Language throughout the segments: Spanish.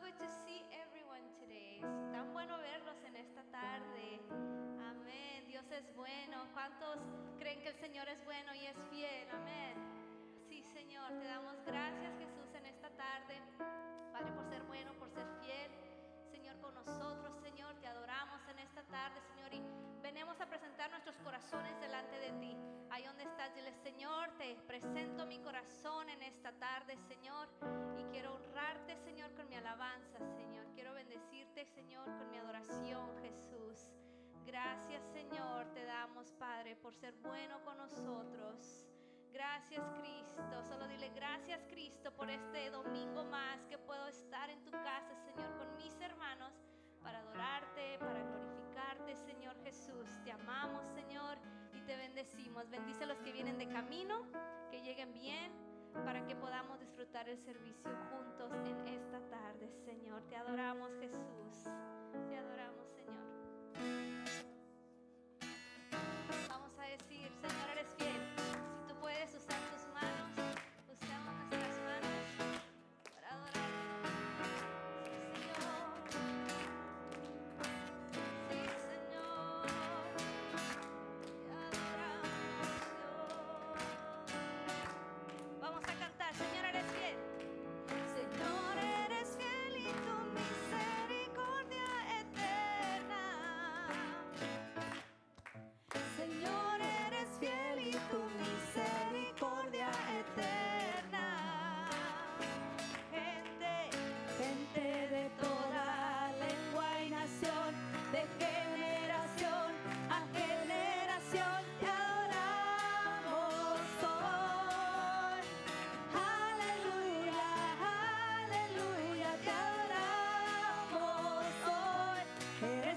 good to see everyone today. Es tan bueno verlos en esta tarde. Amén. Dios es bueno. ¿Cuántos creen que el Señor es bueno y es fiel? Amén. Sí, Señor, te damos gracias, Jesús, en esta tarde. Padre, por ser bueno, por ser fiel. Nosotros, Señor, te adoramos en esta tarde, Señor, y venimos a presentar nuestros corazones delante de ti. Ahí donde estás, dile, Señor, te presento mi corazón en esta tarde, Señor, y quiero honrarte, Señor, con mi alabanza, Señor. Quiero bendecirte, Señor, con mi adoración, Jesús. Gracias, Señor, te damos, Padre, por ser bueno con nosotros. Gracias Cristo, solo dile gracias Cristo por este domingo más que puedo estar en tu casa, Señor, con mis hermanos para adorarte, para glorificarte, Señor Jesús. Te amamos, Señor, y te bendecimos. Bendice a los que vienen de camino, que lleguen bien, para que podamos disfrutar el servicio juntos en esta tarde, Señor. Te adoramos, Jesús. Te adoramos, Señor. Hoy.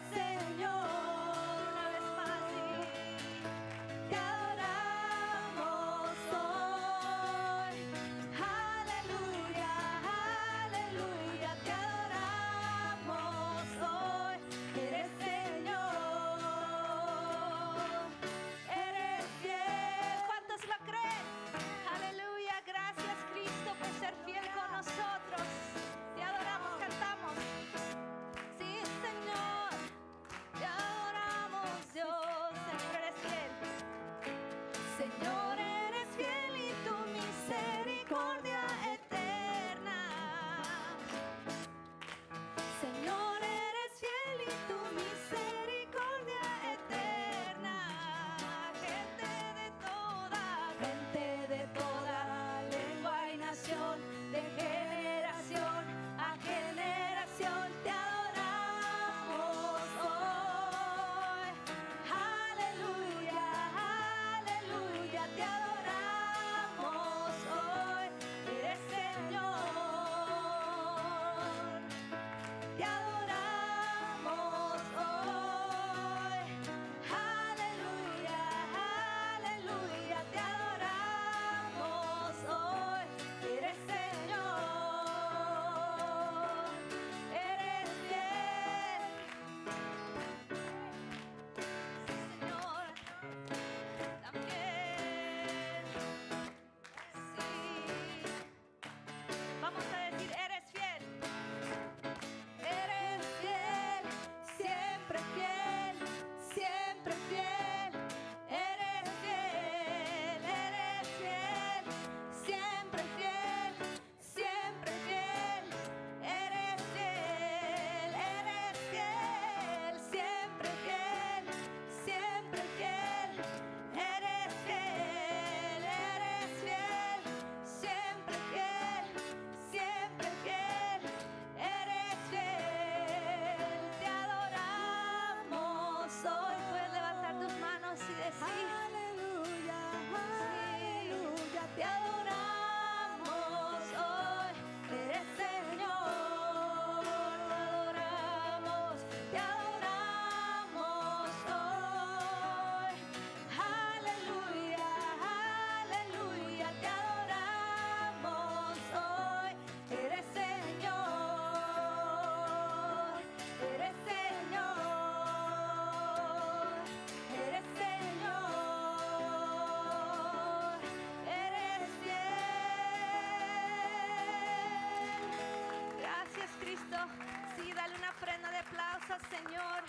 Señor,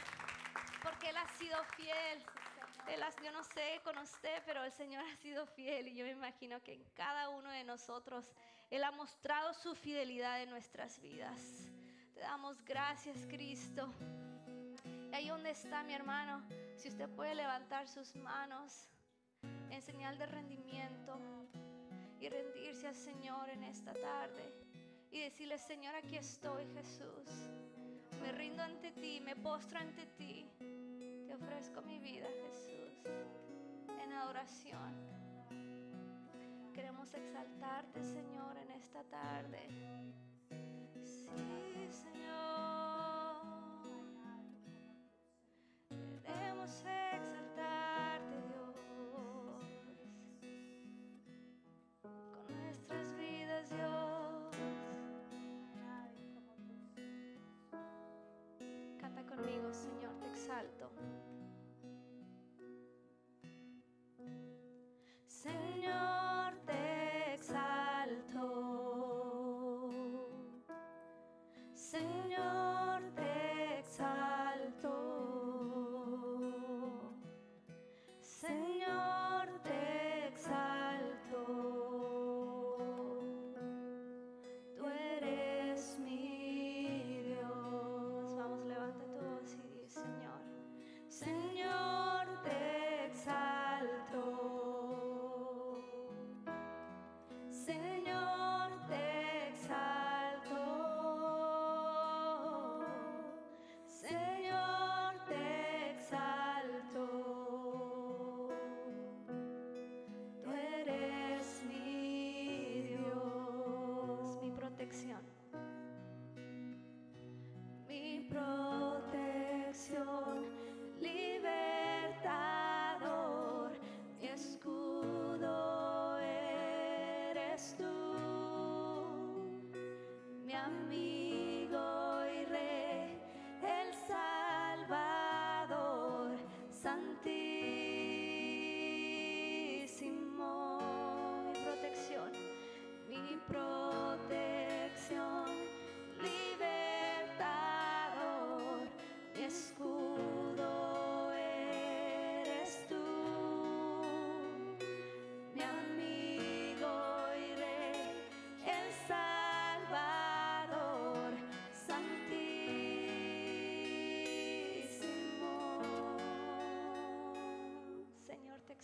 porque Él ha sido fiel. Él ha- yo no sé con usted, pero el Señor ha sido fiel y yo me imagino que en cada uno de nosotros Él ha mostrado su fidelidad en nuestras vidas. Te damos gracias, Cristo. Y ahí donde está mi hermano, si usted puede levantar sus manos en señal de rendimiento y rendirse al Señor en esta tarde y decirle, Señor, aquí estoy, Jesús. Me rindo ante ti, me postro ante ti. Te ofrezco mi vida, Jesús, en adoración. Queremos exaltarte, Señor, en esta tarde. Sí, Señor. Queremos exaltarte,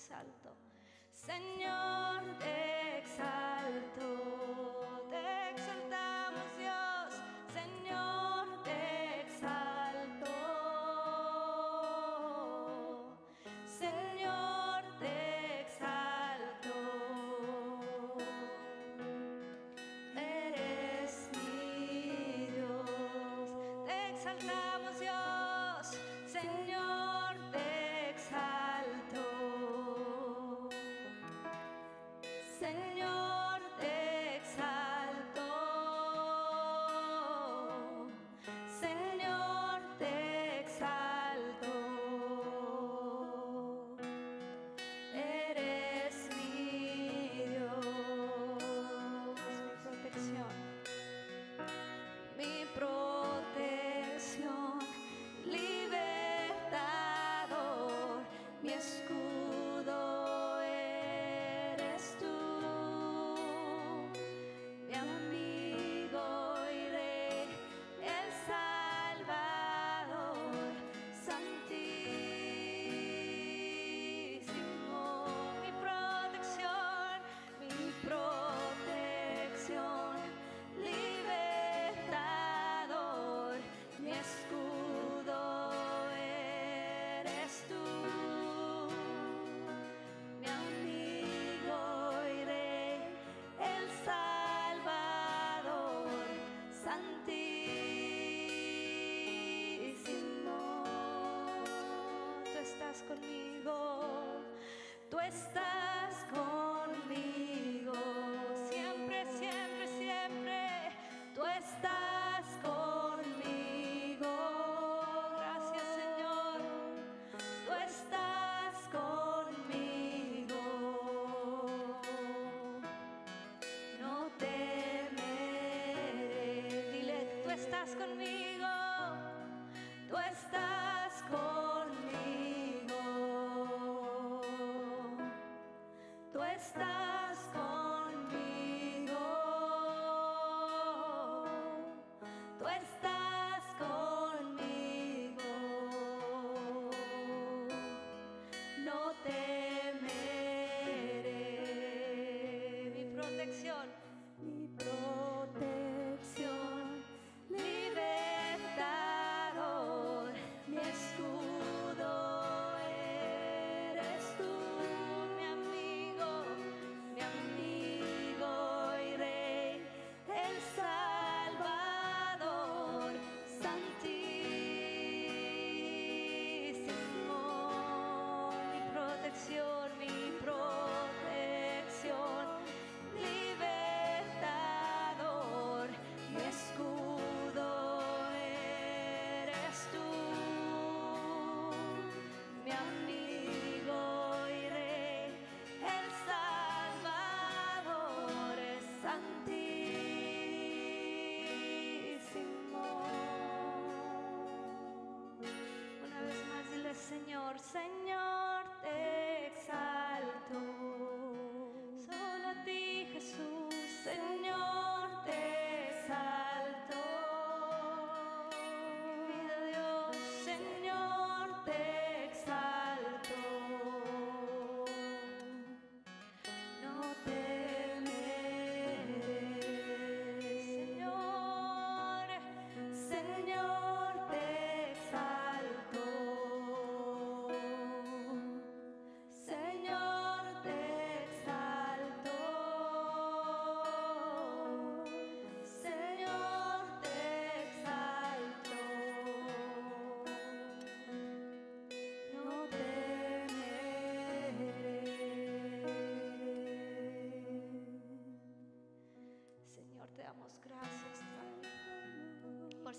exalto. Señor, te exalto. antes. estás conmigo, tú estás conmigo, tú estás. Señor,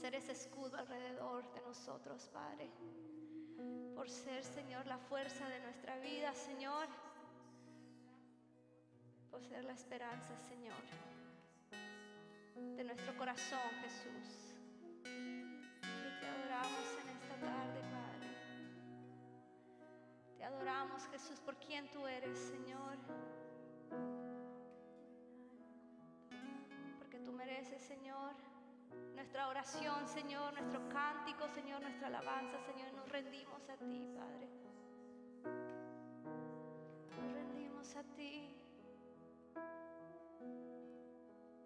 ser ese escudo alrededor de nosotros, Padre. Por ser, Señor, la fuerza de nuestra vida, Señor. Por ser la esperanza, Señor, de nuestro corazón, Jesús. Y te adoramos en esta tarde, Padre. Te adoramos, Jesús, por quien tú eres, Señor. Porque tú mereces, Señor, nuestra oración, Señor, nuestro cántico, Señor, nuestra alabanza, Señor. Nos rendimos a ti, Padre. Nos rendimos a ti.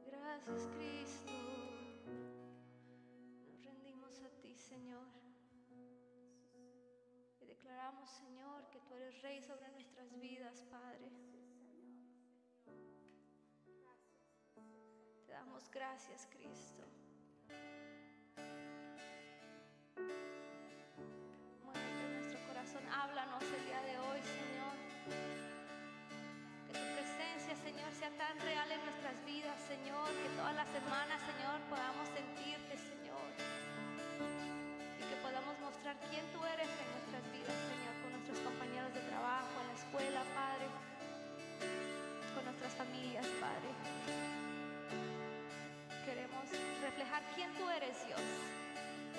Gracias, Cristo. Nos rendimos a ti, Señor. Y declaramos, Señor, que tú eres Rey sobre nuestras vidas, Padre. Te damos gracias, Cristo. Háblanos el día de hoy, Señor. Que tu presencia, Señor, sea tan real en nuestras vidas, Señor, que todas las semanas, Señor, podamos sentirte, Señor. Y que podamos mostrar quién tú eres en nuestras vidas, Señor, con nuestros compañeros de trabajo, en la escuela, Padre, con nuestras familias, Padre. Queremos reflejar quién tú eres, Dios.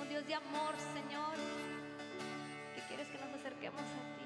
Un Dios de amor, Señor, nos acerquemos a ti,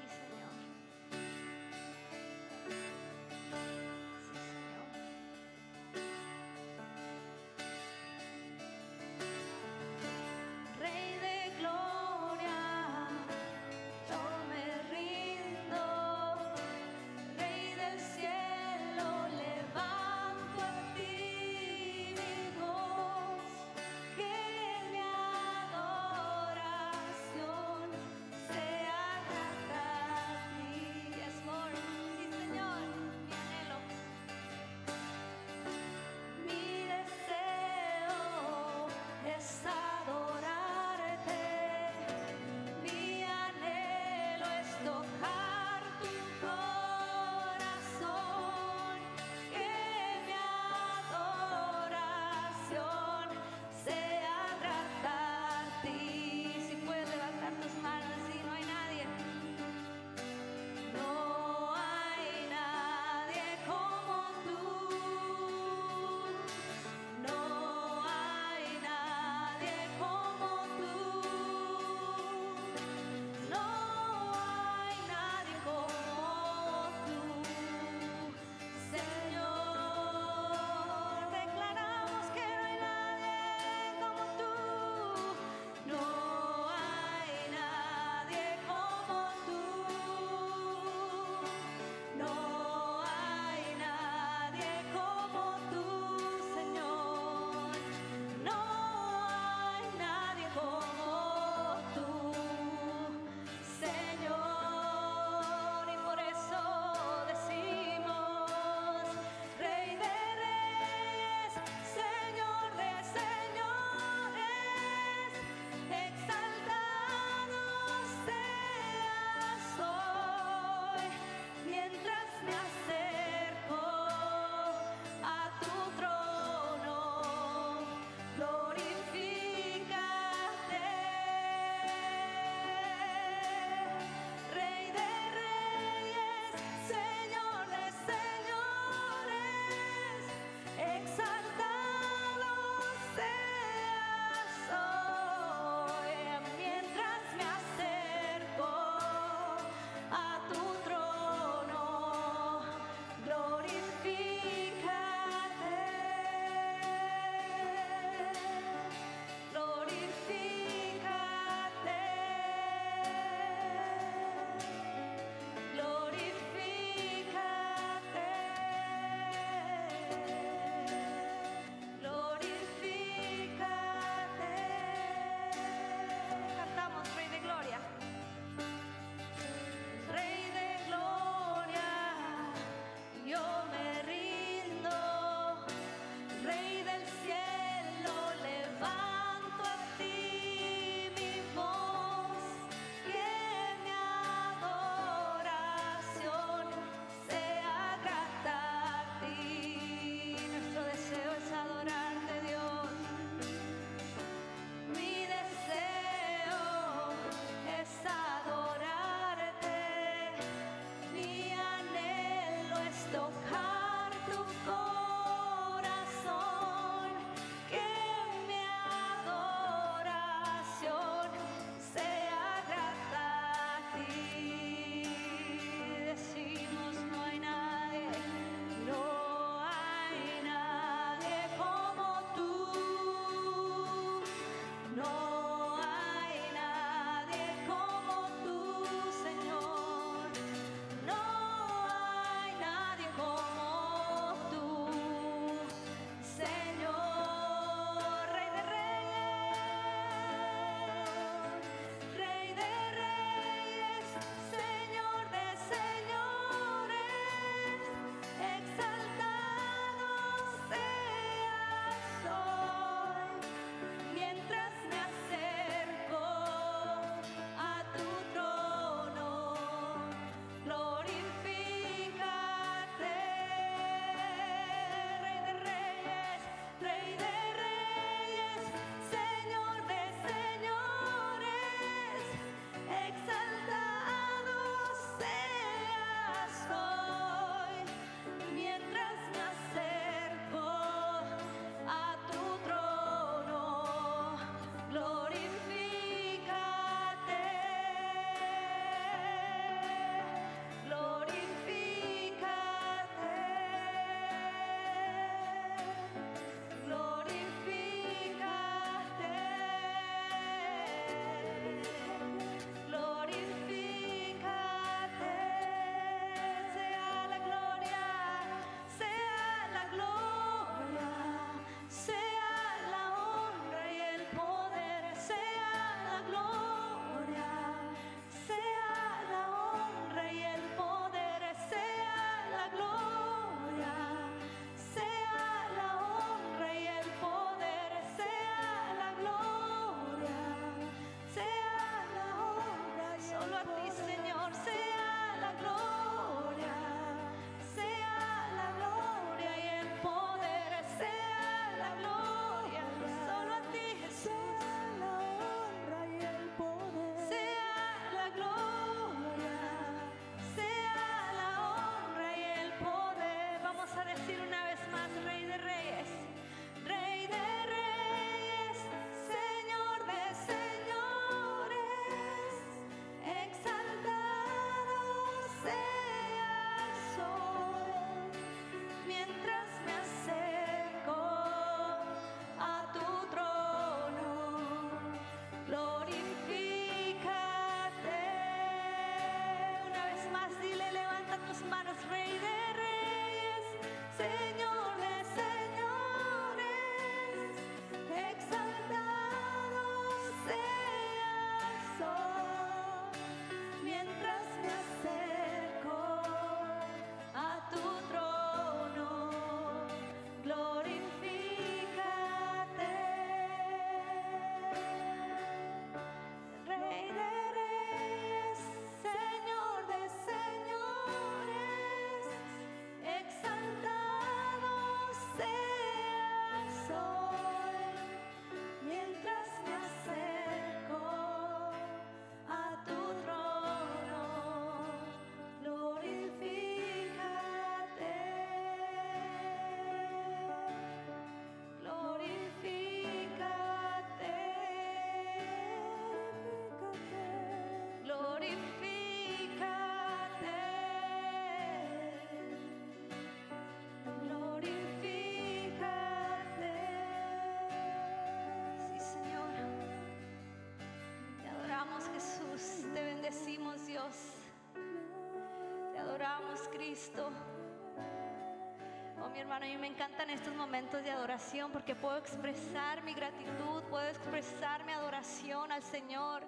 Oh, mi hermano, a mí me encantan estos momentos de adoración porque puedo expresar mi gratitud, puedo expresar mi adoración al Señor,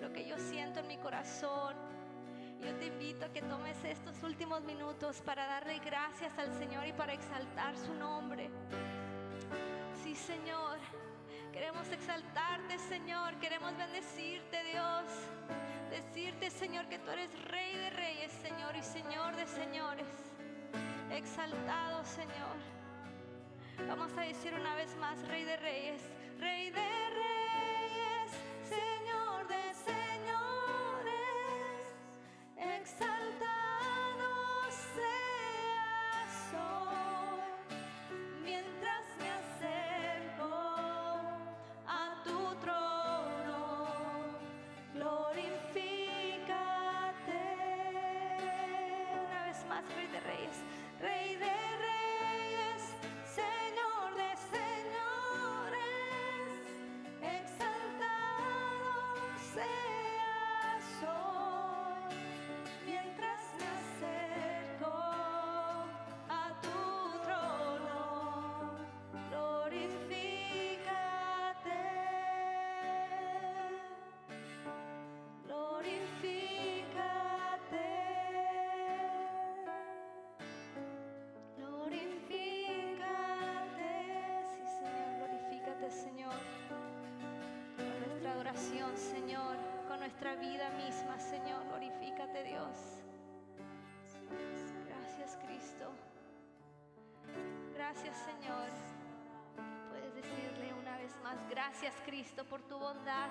lo que yo siento en mi corazón. Yo te invito a que tomes estos últimos minutos para darle gracias al Señor y para exaltar su nombre. Sí, Señor. Queremos exaltarte, Señor. Queremos bendecirte. Señor, que tú eres Rey de Reyes, Señor, y Señor de Señores. Exaltado, Señor. Vamos a decir una vez más, Rey de Reyes, Rey de Reyes, Señor vida misma, Señor. Glorifícate, Dios. Gracias, Cristo. Gracias, Señor. Puedes decirle una vez más, gracias, Cristo, por tu bondad,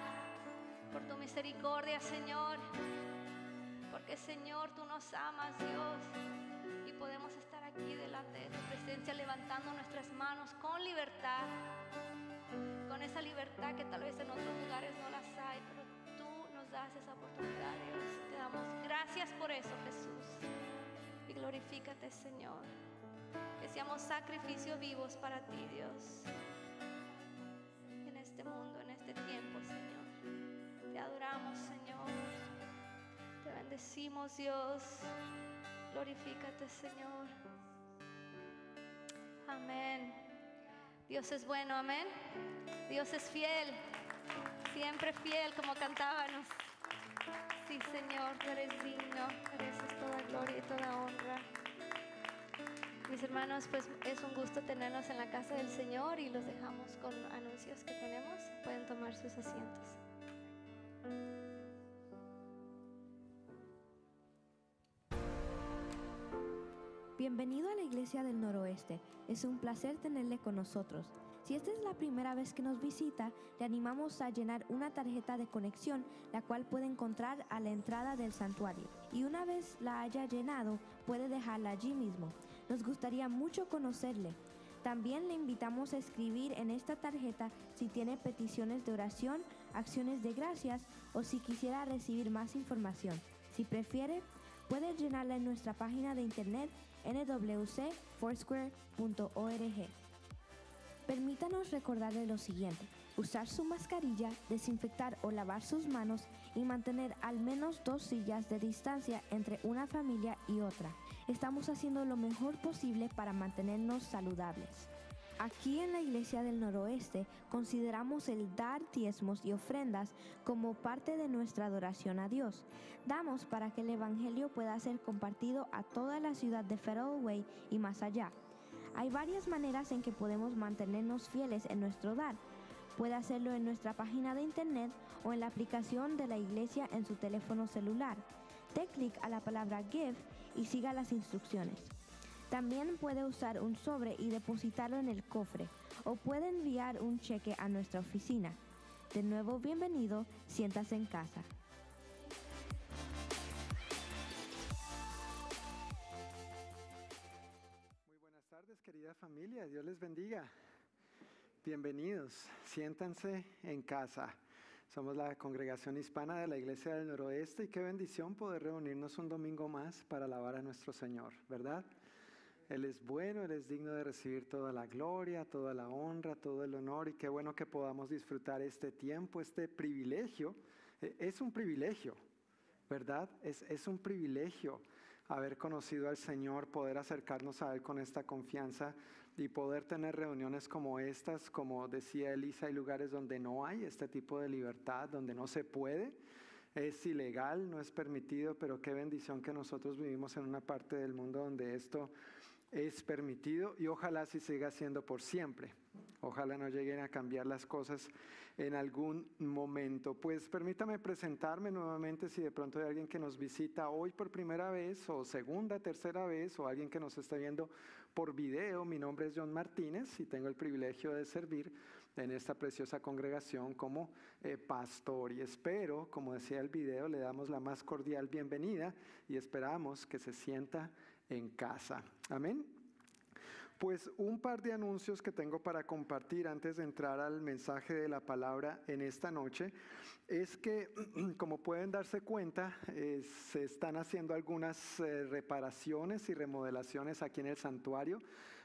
por tu misericordia, Señor. Porque, Señor, tú nos amas, Dios. Y podemos estar aquí delante de tu presencia levantando nuestras manos con libertad. Esa libertad que tal vez en otros lugares no las hay, das esa oportunidad, Dios. Te damos gracias por eso, Jesús. Y glorifícate, Señor. Que seamos sacrificios vivos para ti, Dios. En este mundo, en este tiempo, Señor. Te adoramos, Señor. Te bendecimos, Dios. Glorifícate, Señor. Amén. Dios es bueno, amén. Dios es fiel, siempre fiel como cantábamos. Sí, Señor, tú eres digno, mereces toda gloria y toda honra. Mis hermanos, pues es un gusto tenerlos en la casa del Señor y los dejamos con anuncios que tenemos. Pueden tomar sus asientos. Bienvenido a la Iglesia del Noroeste. Es un placer tenerle con nosotros. Si esta es la primera vez que nos visita, le animamos a llenar una tarjeta de conexión, la cual puede encontrar a la entrada del santuario. Y una vez la haya llenado, puede dejarla allí mismo. Nos gustaría mucho conocerle. También le invitamos a escribir en esta tarjeta si tiene peticiones de oración, acciones de gracias o si quisiera recibir más información. Si prefiere, puede llenarla en nuestra página de internet nwcfoursquare.org. Permítanos recordarle lo siguiente. Usar su mascarilla, desinfectar o lavar sus manos y mantener al menos dos sillas de distancia entre una familia y otra. Estamos haciendo lo mejor posible para mantenernos saludables. Aquí en la Iglesia del Noroeste consideramos el dar diezmos y ofrendas como parte de nuestra adoración a Dios. Damos para que el Evangelio pueda ser compartido a toda la ciudad de Way y más allá. Hay varias maneras en que podemos mantenernos fieles en nuestro dar. Puede hacerlo en nuestra página de internet o en la aplicación de la iglesia en su teléfono celular. Dé clic a la palabra Give y siga las instrucciones. También puede usar un sobre y depositarlo en el cofre o puede enviar un cheque a nuestra oficina. De nuevo, bienvenido, siéntase en casa. querida familia, Dios les bendiga. Bienvenidos, siéntanse en casa. Somos la congregación hispana de la Iglesia del Noroeste y qué bendición poder reunirnos un domingo más para alabar a nuestro Señor, ¿verdad? Él es bueno, Él es digno de recibir toda la gloria, toda la honra, todo el honor y qué bueno que podamos disfrutar este tiempo, este privilegio. E, es un privilegio, ¿verdad? Es, es un privilegio haber conocido al Señor, poder acercarnos a Él con esta confianza y poder tener reuniones como estas, como decía Elisa, hay lugares donde no hay este tipo de libertad, donde no se puede, es ilegal, no es permitido, pero qué bendición que nosotros vivimos en una parte del mundo donde esto es permitido y ojalá así siga siendo por siempre. Ojalá no lleguen a cambiar las cosas en algún momento. Pues permítame presentarme nuevamente si de pronto hay alguien que nos visita hoy por primera vez o segunda, tercera vez o alguien que nos está viendo por video. Mi nombre es John Martínez y tengo el privilegio de servir en esta preciosa congregación como eh, pastor. Y espero, como decía el video, le damos la más cordial bienvenida y esperamos que se sienta en casa. Amén. Pues un par de anuncios que tengo para compartir antes de entrar al mensaje de la palabra en esta noche es que, como pueden darse cuenta, eh, se están haciendo algunas eh, reparaciones y remodelaciones aquí en el santuario.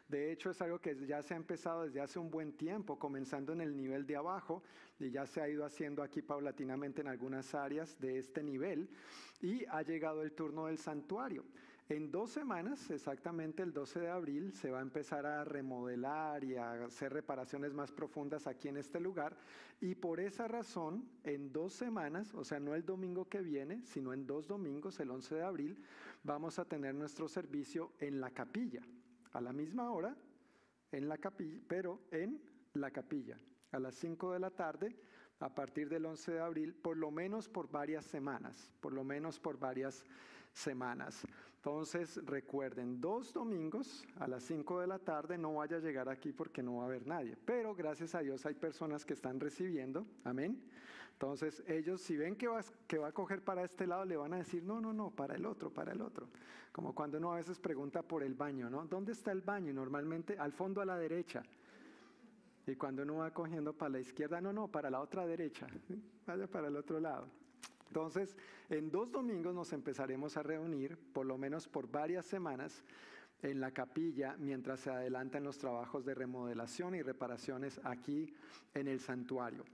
De hecho, es algo que ya se ha empezado desde hace un buen tiempo, comenzando en el nivel de abajo, y ya se ha ido haciendo aquí paulatinamente en algunas áreas de este nivel, y ha llegado el turno del santuario. En dos semanas, exactamente el 12 de abril, se va a empezar a remodelar y a hacer reparaciones más profundas aquí en este lugar. Y por esa razón, en dos semanas, o sea, no el domingo que viene, sino en dos domingos, el 11 de abril, vamos a tener nuestro servicio en la capilla, a la misma hora, en la capilla, pero en la capilla, a las 5 de la tarde, a partir del 11 de abril, por lo menos por varias semanas, por lo menos por varias semanas. Entonces recuerden, dos domingos a las 5 de la tarde no vaya a llegar aquí porque no va a haber nadie. Pero gracias a Dios hay personas que están recibiendo. Amén. Entonces ellos si ven que va, que va a coger para este lado le van a decir, no, no, no, para el otro, para el otro. Como cuando uno a veces pregunta por el baño, ¿no? ¿Dónde está el baño? normalmente al fondo a la derecha. Y cuando uno va cogiendo para la izquierda, no, no, para la otra derecha. Vaya para el otro lado. Entonces, en dos domingos nos empezaremos a reunir, por lo menos por varias semanas, en la capilla mientras se adelantan los trabajos de remodelación y reparaciones aquí en el santuario.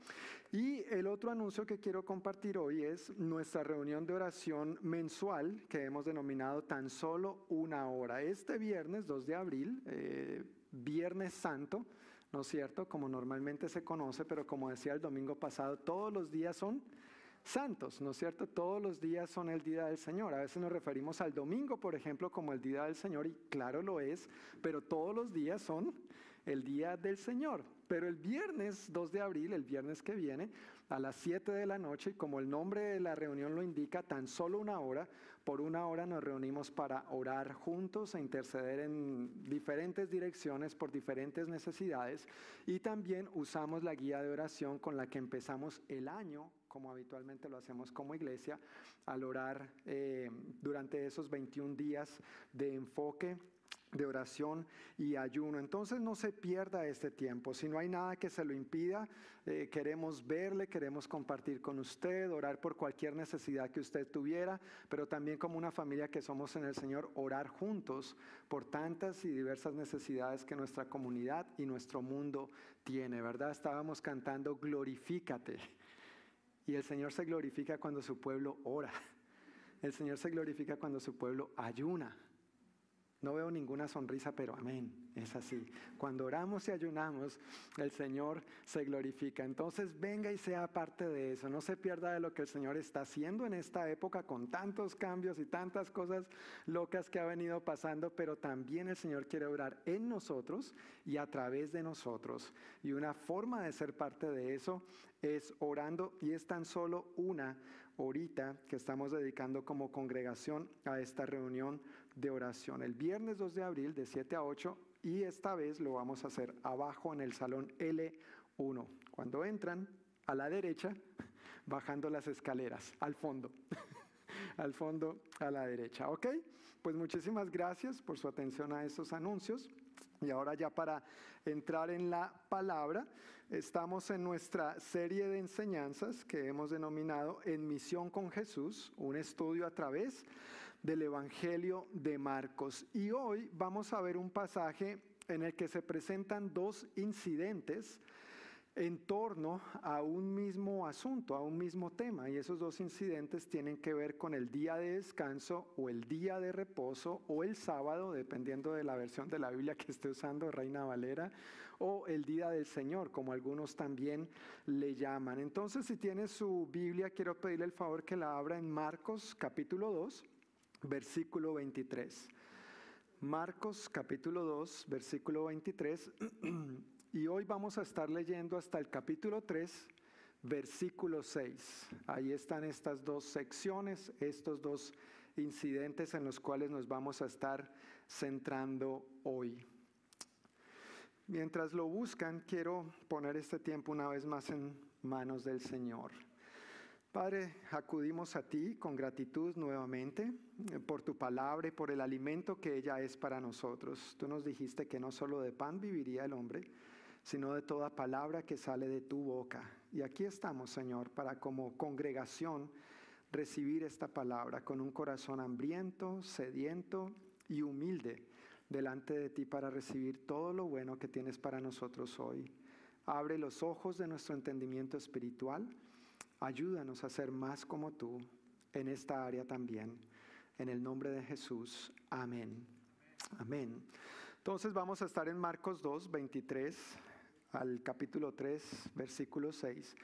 Y el otro anuncio que quiero compartir hoy es nuestra reunión de oración mensual que hemos denominado tan solo una hora. Este viernes 2 de abril, eh, Viernes Santo, ¿no es cierto? Como normalmente se conoce, pero como decía el domingo pasado, todos los días son santos, ¿no es cierto? Todos los días son el día del Señor. A veces nos referimos al domingo, por ejemplo, como el día del Señor, y claro lo es, pero todos los días son el día del Señor. Pero el viernes 2 de abril, el viernes que viene, a las 7 de la noche, y como el nombre de la reunión lo indica, tan solo una hora, por una hora nos reunimos para orar juntos e interceder en diferentes direcciones por diferentes necesidades y también usamos la guía de oración con la que empezamos el año como habitualmente lo hacemos como iglesia, al orar eh, durante esos 21 días de enfoque de oración y ayuno. Entonces no se pierda este tiempo. Si no hay nada que se lo impida, eh, queremos verle, queremos compartir con usted, orar por cualquier necesidad que usted tuviera, pero también como una familia que somos en el Señor, orar juntos por tantas y diversas necesidades que nuestra comunidad y nuestro mundo tiene, ¿verdad? Estábamos cantando Glorifícate. Y el Señor se glorifica cuando su pueblo ora. El Señor se glorifica cuando su pueblo ayuna. No veo ninguna sonrisa, pero amén, es así. Cuando oramos y ayunamos, el Señor se glorifica. Entonces venga y sea parte de eso. No se pierda de lo que el Señor está haciendo en esta época con tantos cambios y tantas cosas locas que ha venido pasando, pero también el Señor quiere orar en nosotros y a través de nosotros. Y una forma de ser parte de eso es orando y es tan solo una horita que estamos dedicando como congregación a esta reunión de oración. El viernes 2 de abril de 7 a 8 y esta vez lo vamos a hacer abajo en el salón L1. Cuando entran a la derecha, bajando las escaleras, al fondo. al fondo a la derecha, ¿ok? Pues muchísimas gracias por su atención a estos anuncios. Y ahora ya para entrar en la palabra, estamos en nuestra serie de enseñanzas que hemos denominado En Misión con Jesús, un estudio a través del Evangelio de Marcos. Y hoy vamos a ver un pasaje en el que se presentan dos incidentes en torno a un mismo asunto, a un mismo tema. Y esos dos incidentes tienen que ver con el día de descanso o el día de reposo o el sábado, dependiendo de la versión de la Biblia que esté usando, Reina Valera, o el día del Señor, como algunos también le llaman. Entonces, si tiene su Biblia, quiero pedirle el favor que la abra en Marcos capítulo 2, versículo 23. Marcos capítulo 2, versículo 23. Y hoy vamos a estar leyendo hasta el capítulo 3, versículo 6. Ahí están estas dos secciones, estos dos incidentes en los cuales nos vamos a estar centrando hoy. Mientras lo buscan, quiero poner este tiempo una vez más en manos del Señor. Padre, acudimos a ti con gratitud nuevamente eh, por tu palabra y por el alimento que ella es para nosotros. Tú nos dijiste que no solo de pan viviría el hombre, sino de toda palabra que sale de tu boca. Y aquí estamos, Señor, para como congregación recibir esta palabra con un corazón hambriento, sediento y humilde delante de ti para recibir todo lo bueno que tienes para nosotros hoy. Abre los ojos de nuestro entendimiento espiritual. Ayúdanos a ser más como tú en esta área también. En el nombre de Jesús. Amén. Amén. Entonces vamos a estar en Marcos 2, 23 al capítulo 3, versículo 6.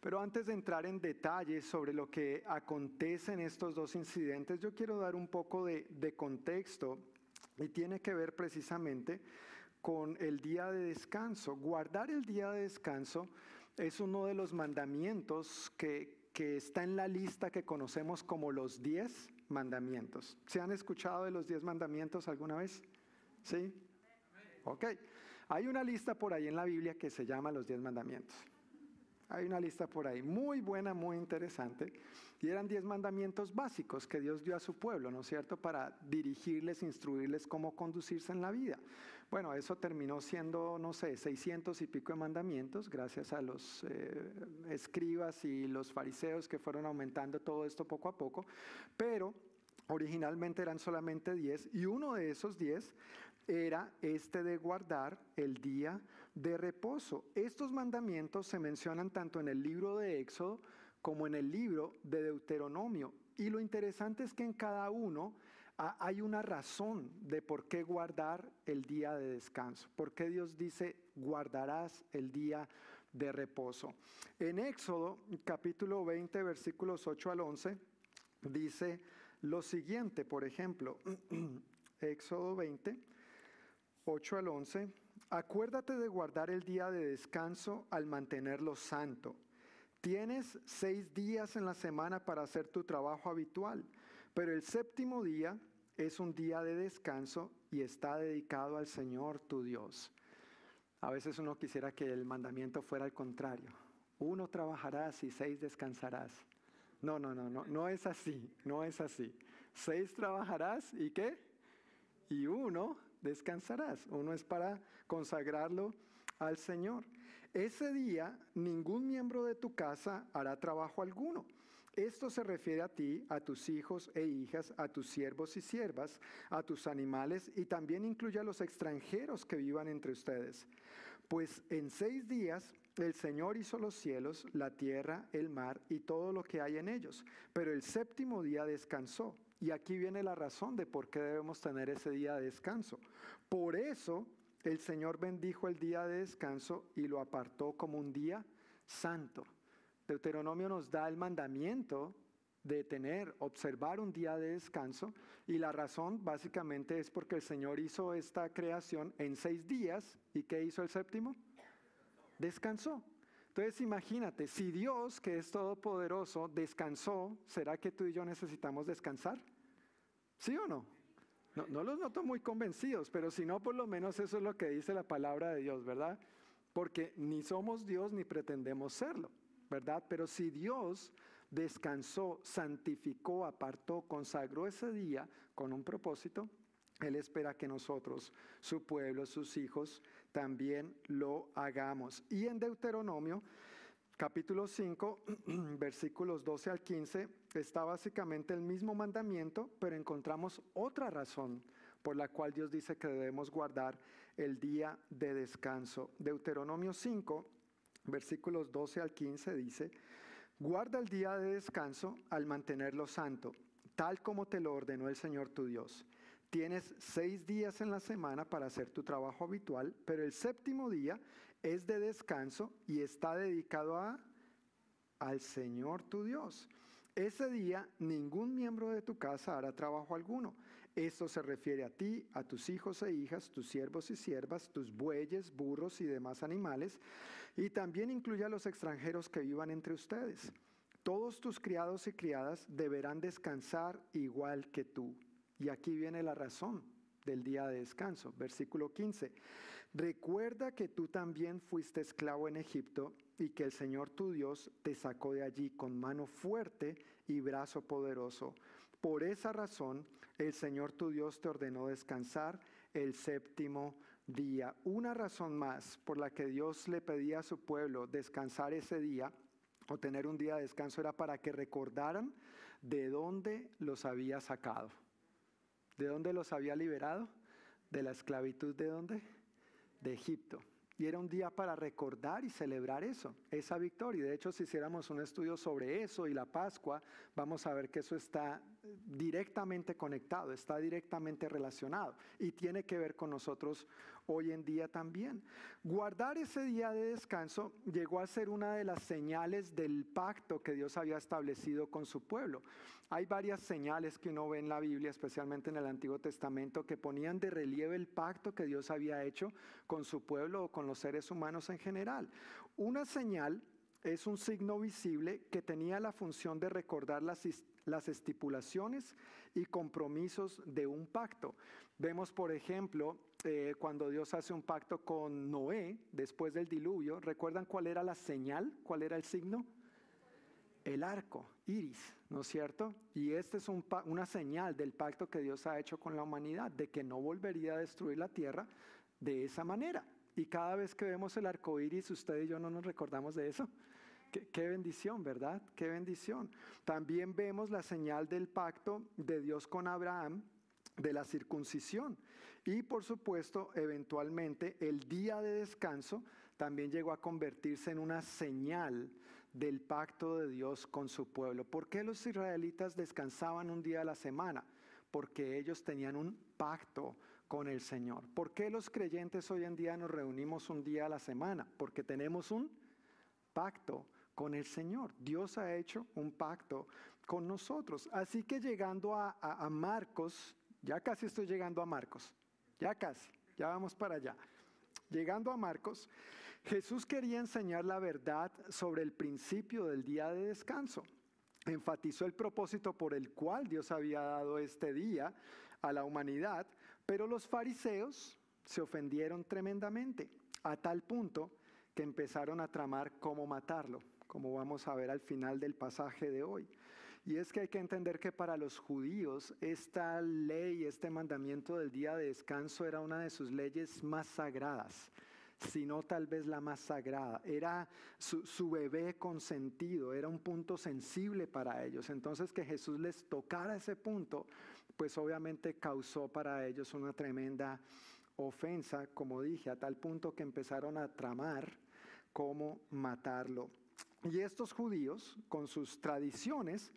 Pero antes de entrar en detalles sobre lo que acontece en estos dos incidentes, yo quiero dar un poco de, de contexto y tiene que ver precisamente con el día de descanso. Guardar el día de descanso es uno de los mandamientos que, que está en la lista que conocemos como los diez mandamientos. ¿Se han escuchado de los diez mandamientos alguna vez? ¿Sí? Ok. Hay una lista por ahí en la Biblia que se llama los diez mandamientos. Hay una lista por ahí muy buena, muy interesante. Y eran diez mandamientos básicos que Dios dio a su pueblo, ¿no es cierto? Para dirigirles, instruirles cómo conducirse en la vida. Bueno, eso terminó siendo, no sé, seiscientos y pico de mandamientos, gracias a los eh, escribas y los fariseos que fueron aumentando todo esto poco a poco. Pero originalmente eran solamente diez y uno de esos diez era este de guardar el día de reposo. Estos mandamientos se mencionan tanto en el libro de Éxodo como en el libro de Deuteronomio. Y lo interesante es que en cada uno hay una razón de por qué guardar el día de descanso. ¿Por qué Dios dice guardarás el día de reposo? En Éxodo capítulo 20 versículos 8 al 11 dice lo siguiente, por ejemplo, Éxodo 20 8 al 11, acuérdate de guardar el día de descanso al mantenerlo santo. Tienes seis días en la semana para hacer tu trabajo habitual, pero el séptimo día es un día de descanso y está dedicado al Señor tu Dios. A veces uno quisiera que el mandamiento fuera al contrario. Uno trabajarás y seis descansarás. No, no, no, no, no es así, no es así. Seis trabajarás y qué? Y uno descansarás. Uno es para consagrarlo al Señor. Ese día ningún miembro de tu casa hará trabajo alguno. Esto se refiere a ti, a tus hijos e hijas, a tus siervos y siervas, a tus animales y también incluye a los extranjeros que vivan entre ustedes. Pues en seis días el Señor hizo los cielos, la tierra, el mar y todo lo que hay en ellos, pero el séptimo día descansó. Y aquí viene la razón de por qué debemos tener ese día de descanso. Por eso el Señor bendijo el día de descanso y lo apartó como un día santo. Deuteronomio nos da el mandamiento de tener, observar un día de descanso y la razón básicamente es porque el Señor hizo esta creación en seis días y ¿qué hizo el séptimo? Descansó. Entonces imagínate, si Dios, que es todopoderoso, descansó, ¿será que tú y yo necesitamos descansar? ¿Sí o no? no? Los noto muy convencidos, pero si no, por lo menos eso es lo que dice la palabra de Dios, ¿verdad? Porque ni somos Dios ni pretendemos serlo, ¿verdad? Pero si Dios descansó, santificó, apartó, consagró ese día con un propósito, Él espera que nosotros, su pueblo, sus hijos, también lo hagamos. Y en Deuteronomio, capítulo 5, versículos 12 al 15, está básicamente el mismo mandamiento, pero encontramos otra razón por la cual Dios dice que debemos guardar el día de descanso. Deuteronomio 5, versículos 12 al 15 dice, guarda el día de descanso al mantenerlo santo, tal como te lo ordenó el Señor tu Dios. Tienes seis días en la semana para hacer tu trabajo habitual, pero el séptimo día es de descanso y está dedicado a, al Señor tu Dios. Ese día ningún miembro de tu casa hará trabajo alguno. Esto se refiere a ti, a tus hijos e hijas, tus siervos y siervas, tus bueyes, burros y demás animales, y también incluye a los extranjeros que vivan entre ustedes. Todos tus criados y criadas deberán descansar igual que tú. Y aquí viene la razón del día de descanso. Versículo 15. Recuerda que tú también fuiste esclavo en Egipto y que el Señor tu Dios te sacó de allí con mano fuerte y brazo poderoso. Por esa razón, el Señor tu Dios te ordenó descansar el séptimo día. Una razón más por la que Dios le pedía a su pueblo descansar ese día o tener un día de descanso era para que recordaran de dónde los había sacado. ¿De dónde los había liberado? De la esclavitud de dónde? De Egipto. Y era un día para recordar y celebrar eso, esa victoria. De hecho, si hiciéramos un estudio sobre eso y la Pascua, vamos a ver que eso está directamente conectado, está directamente relacionado y tiene que ver con nosotros hoy en día también. Guardar ese día de descanso llegó a ser una de las señales del pacto que Dios había establecido con su pueblo. Hay varias señales que uno ve en la Biblia, especialmente en el Antiguo Testamento, que ponían de relieve el pacto que Dios había hecho con su pueblo o con los seres humanos en general. Una señal es un signo visible que tenía la función de recordar las, las estipulaciones y compromisos de un pacto. Vemos, por ejemplo, eh, cuando Dios hace un pacto con Noé después del diluvio, ¿recuerdan cuál era la señal? ¿Cuál era el signo? El arco, iris, ¿no es cierto? Y esta es una señal del pacto que Dios ha hecho con la humanidad, de que no volvería a destruir la tierra de esa manera. Y cada vez que vemos el arco iris, usted y yo no nos recordamos de eso. Qué, bendición, ¿verdad? Qué bendición. También vemos la señal del pacto de Dios con Abraham, de la circuncisión. Y por supuesto, eventualmente, el día de descanso también llegó a convertirse en una señal del pacto de Dios con su pueblo. ¿Por qué los israelitas descansaban un día a la semana? Porque ellos tenían un pacto con el Señor. ¿Por qué los creyentes hoy en día nos reunimos un día a la semana? Porque tenemos un pacto con el Señor. Dios ha hecho un pacto con nosotros. Así que llegando a, Marcos, ya casi estoy llegando a Marcos, ya casi, ya vamos para allá. Llegando a Marcos, Jesús quería enseñar la verdad sobre el principio del día de descanso. Enfatizó el propósito por el cual Dios había dado este día a la humanidad, pero los fariseos se ofendieron tremendamente, a tal punto que empezaron a tramar cómo matarlo como vamos a ver al final del pasaje de hoy. Y es que hay que entender que para los judíos esta ley, este mandamiento del día de descanso era una de sus leyes más sagradas, si no tal vez la más sagrada. Era su, su, bebé consentido, era un punto sensible para ellos. Entonces que Jesús les tocara ese punto, pues obviamente causó para ellos una tremenda ofensa, como dije, a tal punto que empezaron a tramar cómo matarlo. Y estos judíos, con sus tradiciones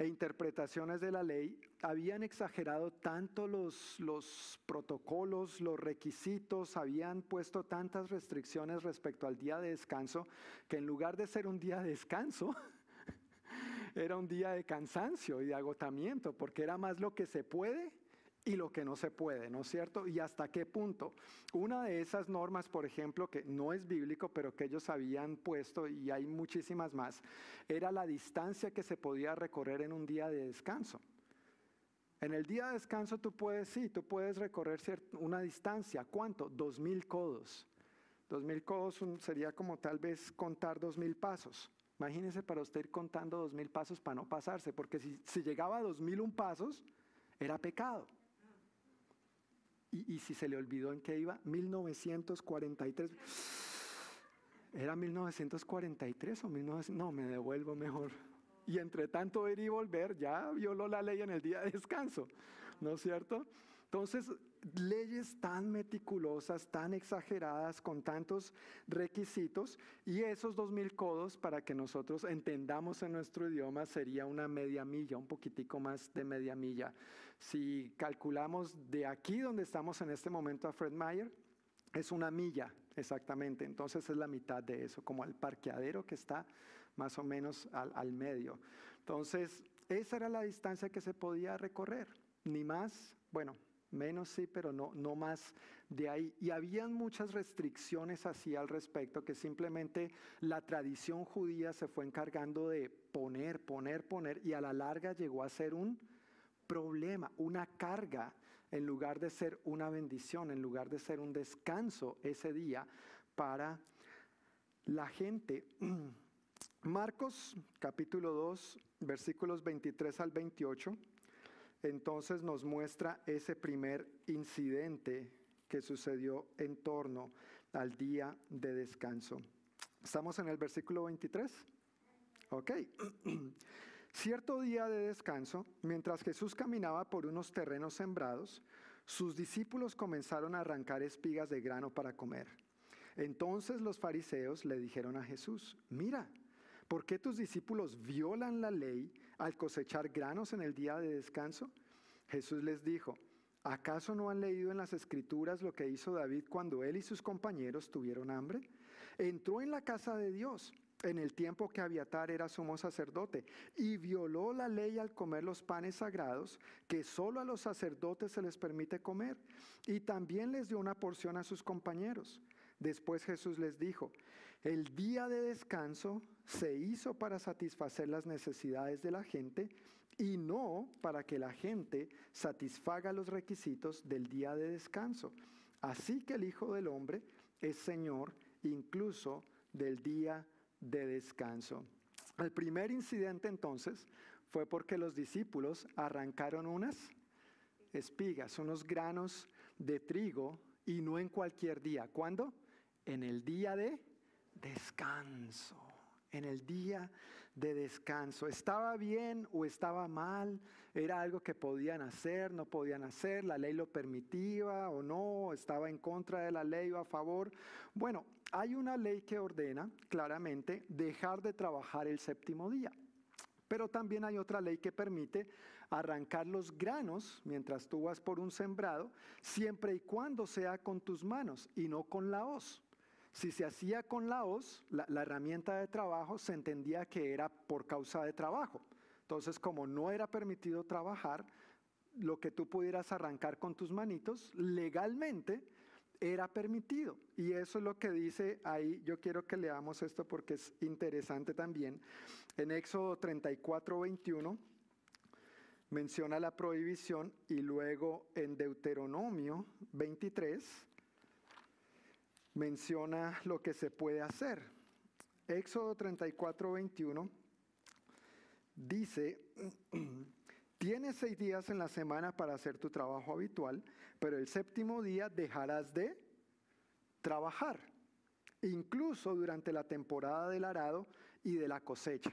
e interpretaciones de la ley, habían exagerado tanto los, los protocolos, los requisitos, habían puesto tantas restricciones respecto al día de descanso, que en lugar de ser un día de descanso, era un día de cansancio y de agotamiento, porque era más lo que se puede y lo que no se puede, ¿no es cierto? Y hasta qué punto. Una de esas normas, por ejemplo, que no es bíblico, pero que ellos habían puesto, y hay muchísimas más, era la distancia que se podía recorrer en un día de descanso. En el día de descanso tú puedes, sí, tú puedes recorrer una distancia. ¿Cuánto? Dos mil codos. Dos mil codos sería como tal vez contar dos mil pasos. Imagínese para usted ir contando dos mil pasos para no pasarse, porque si, si llegaba a dos mil un pasos, era pecado. Y, si se le olvidó en qué iba, 1943. ¿Era 1943 o 1900? No, me devuelvo mejor. Y entre tanto ir y volver, ya violó la ley en el día de descanso, ¿no es cierto? Entonces, leyes tan meticulosas, tan exageradas, con tantos requisitos, y esos dos mil codos, para que nosotros entendamos en nuestro idioma, sería una media milla, un poquitico más de media milla. Si calculamos de aquí donde estamos en este momento a Fred Meyer, es una milla exactamente, entonces es la mitad de eso, como el parqueadero que está más o menos al, al medio. Entonces, esa era la distancia que se podía recorrer, ni más, bueno, menos sí, pero no, no más de ahí. Y habían muchas restricciones así al respecto que simplemente la tradición judía se fue encargando de poner, poner, poner y a la larga llegó a ser un problema, una carga, en lugar de ser una bendición, en lugar de ser un descanso ese día para la gente. Marcos capítulo 2, versículos 23 al 28 entonces nos muestra ese primer incidente que sucedió en torno al día de descanso. ¿Estamos en el versículo 23? Ok. Cierto día de descanso, mientras Jesús caminaba por unos terrenos sembrados, sus discípulos comenzaron a arrancar espigas de grano para comer. Entonces los fariseos le dijeron a Jesús, mira, ¿por qué tus discípulos violan la ley al cosechar granos en el día de descanso? Jesús les dijo, ¿acaso no han leído en las escrituras lo que hizo David cuando él y sus compañeros tuvieron hambre? Entró en la casa de Dios en el tiempo que Abiatar era sumo sacerdote y violó la ley al comer los panes sagrados que solo a los sacerdotes se les permite comer y también les dio una porción a sus compañeros. Después Jesús les dijo, el día de descanso se hizo para satisfacer las necesidades de la gente y no para que la gente satisfaga los requisitos del día de descanso. Así que el Hijo del Hombre es Señor incluso del día de descanso. El primer incidente entonces fue porque los discípulos arrancaron unas espigas, unos granos de trigo y no en cualquier día. ¿Cuándo? En el día de descanso. En el día de descanso. ¿Estaba bien o estaba mal? ¿Era algo que podían hacer, no podían hacer? ¿La ley lo permitía o no? ¿Estaba en contra de la ley o a favor? Bueno, hay una ley que ordena claramente dejar de trabajar el séptimo día. Pero también hay otra ley que permite arrancar los granos mientras tú vas por un sembrado, siempre y cuando sea con tus manos y no con la hoz. Si se hacía con la hoz, la, herramienta de trabajo se entendía que era por causa de trabajo. Entonces, como no era permitido trabajar, lo que tú pudieras arrancar con tus manitos, legalmente era permitido. Y eso es lo que dice ahí. Yo quiero que leamos esto porque es interesante también. En Éxodo 34, 21 menciona la prohibición y luego en Deuteronomio 23 menciona lo que se puede hacer. Éxodo 34, 21 dice, tienes seis días en la semana para hacer tu trabajo habitual, pero el séptimo día dejarás de trabajar, incluso durante la temporada del arado y de la cosecha.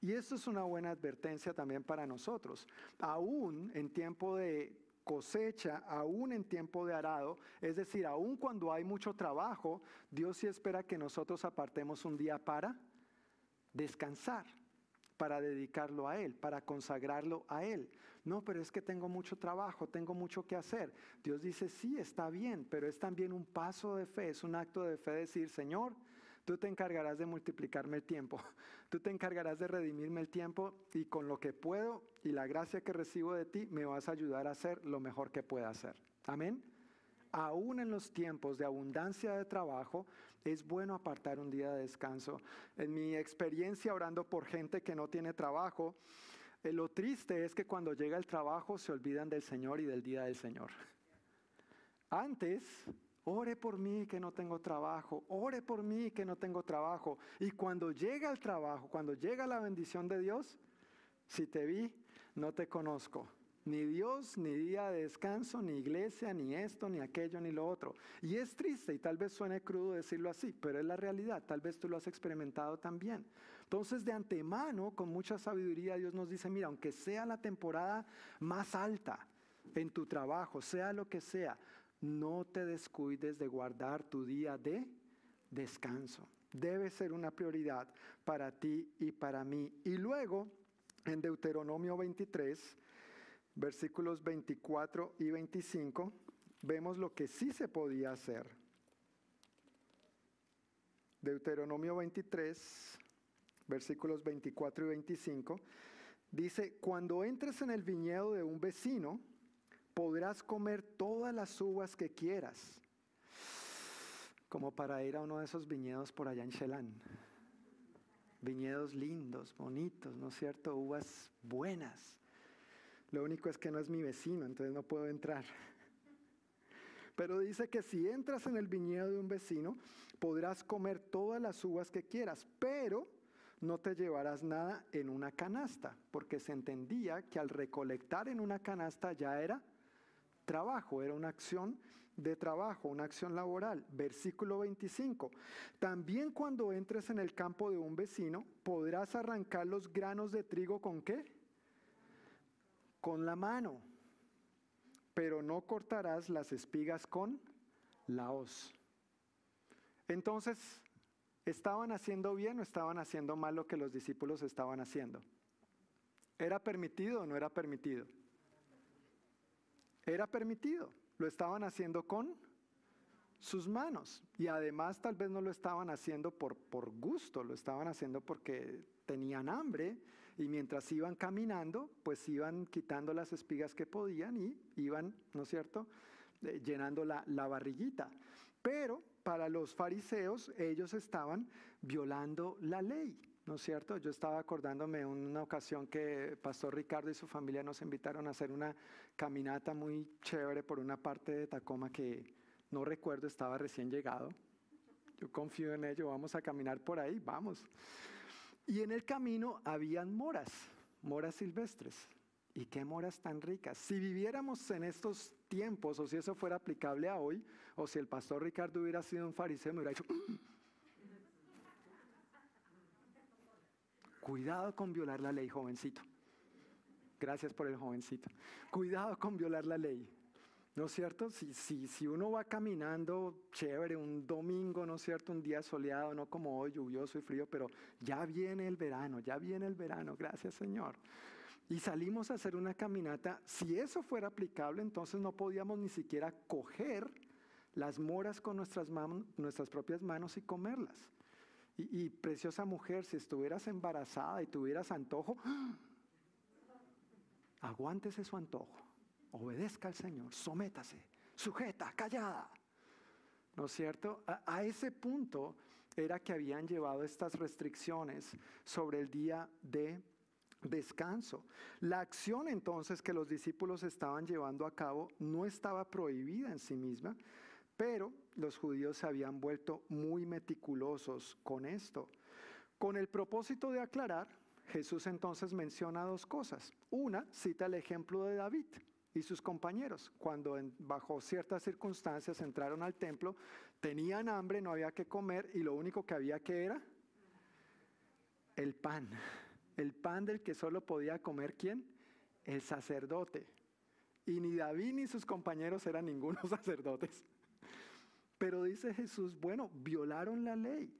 Y eso es una buena advertencia también para nosotros. Aún en tiempo de cosecha aún en tiempo de arado, es decir, aún cuando hay mucho trabajo, Dios sí espera que nosotros apartemos un día para descansar, para dedicarlo a Él, para consagrarlo a Él. No, pero es que tengo mucho trabajo, tengo mucho que hacer. Dios dice, sí, está bien, pero es también un paso de fe, es un acto de fe decir, Señor, Tú te encargarás de multiplicarme el tiempo. Tú te encargarás de redimirme el tiempo y con lo que puedo y la gracia que recibo de ti me vas a ayudar a hacer lo mejor que pueda hacer. Amén. Aún en los tiempos de abundancia de trabajo, es bueno apartar un día de descanso. En mi experiencia orando por gente que no tiene trabajo, eh, lo triste es que cuando llega el trabajo se olvidan del Señor y del día del Señor. Antes Ore por mí que no tengo trabajo, ore por mí que no tengo trabajo. Y cuando llega el trabajo, cuando llega la bendición de Dios, si te vi, no te conozco. Ni Dios, ni día de descanso, ni iglesia, ni esto, ni aquello, ni lo otro. Y es triste y tal vez suene crudo decirlo así, pero es la realidad. Tal vez tú lo has experimentado también. Entonces de antemano, con mucha sabiduría, Dios nos dice, mira, aunque sea la temporada más alta, en tu trabajo, sea lo que sea, no te descuides de guardar tu día de descanso. Debe ser una prioridad para ti y para mí. Y luego, en Deuteronomio 23, versículos 24 y 25, vemos lo que sí se podía hacer. Deuteronomio 23, versículos 24 y 25, dice, cuando entres en el viñedo de un vecino, podrás comer todas las uvas que quieras, como para ir a uno de esos viñedos por allá en Shelán. Viñedos lindos, bonitos, ¿no es cierto? Uvas buenas. Lo único es que no es mi vecino, entonces no puedo entrar. Pero dice que si entras en el viñedo de un vecino, podrás comer todas las uvas que quieras, pero no te llevarás nada en una canasta, porque se entendía que al recolectar en una canasta ya era trabajo, era una acción de trabajo, una acción laboral. Versículo 25. También cuando entres en el campo de un vecino, podrás arrancar los granos de trigo con qué? Con la mano. Pero no cortarás las espigas con la hoz. Entonces, ¿estaban haciendo bien o estaban haciendo mal lo que los discípulos estaban haciendo? ¿Era permitido o no era permitido? Era permitido, lo estaban haciendo con sus manos y además tal vez no lo estaban haciendo por, por gusto, lo estaban haciendo porque tenían hambre y mientras iban caminando, pues iban quitando las espigas que podían y iban, ¿no es cierto?, eh, llenando la, la barriguita. Pero para los fariseos ellos estaban violando la ley. ¿No es cierto? Yo estaba acordándome una ocasión que Pastor Ricardo y su familia nos invitaron a hacer una caminata muy chévere por una parte de Tacoma que no recuerdo, estaba recién llegado. Yo confío en ello, vamos a caminar por ahí, vamos. Y en el camino habían moras, moras silvestres. ¿Y qué moras tan ricas? Si viviéramos en estos tiempos, o si eso fuera aplicable a hoy, o si el pastor Ricardo hubiera sido un fariseo, me hubiera dicho, Cuidado con violar la ley, jovencito. Gracias por el jovencito. Cuidado con violar la ley. ¿No es cierto? Si, si, si uno va caminando chévere un domingo, ¿no es cierto? Un día soleado, no como hoy, lluvioso y frío, pero ya viene el verano, ya viene el verano, gracias Señor. Y salimos a hacer una caminata. Si eso fuera aplicable, entonces no podíamos ni siquiera coger las moras con nuestras, nuestras propias manos y comerlas. Y, preciosa mujer, si estuvieras embarazada y tuvieras antojo, aguántese su antojo, obedezca al Señor, sométase, sujeta, callada. ¿No es cierto? a ese punto era que habían llevado estas restricciones sobre el día de descanso. La acción entonces que los discípulos estaban llevando a cabo no estaba prohibida en sí misma, pero los judíos se habían vuelto muy meticulosos con esto. Con el propósito de aclarar, Jesús entonces menciona dos cosas. Una, cita el ejemplo de David y sus compañeros, cuando bajo ciertas circunstancias entraron al templo, tenían hambre, no había que comer y lo único que había que era el pan. El pan del que solo podía comer quién? El sacerdote. Y ni David ni sus compañeros eran ningunos sacerdotes. Pero dice Jesús, bueno, violaron la ley,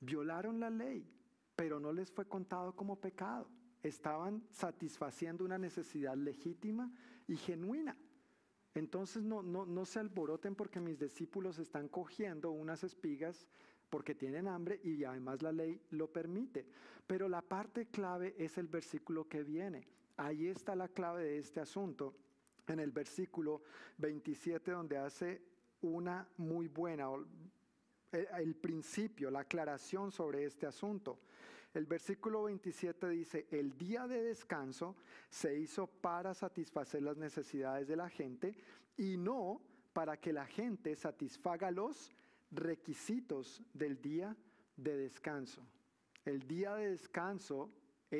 violaron la ley, pero no les fue contado como pecado. Estaban satisfaciendo una necesidad legítima y genuina. Entonces no, no, no se alboroten porque mis discípulos están cogiendo unas espigas porque tienen hambre y además la ley lo permite. Pero la parte clave es el versículo que viene. Ahí está la clave de este asunto, en el versículo 27 donde hace una muy buena, el principio, la aclaración sobre este asunto. El versículo 27 dice, el día de descanso se hizo para satisfacer las necesidades de la gente y no para que la gente satisfaga los requisitos del día de descanso. El día de descanso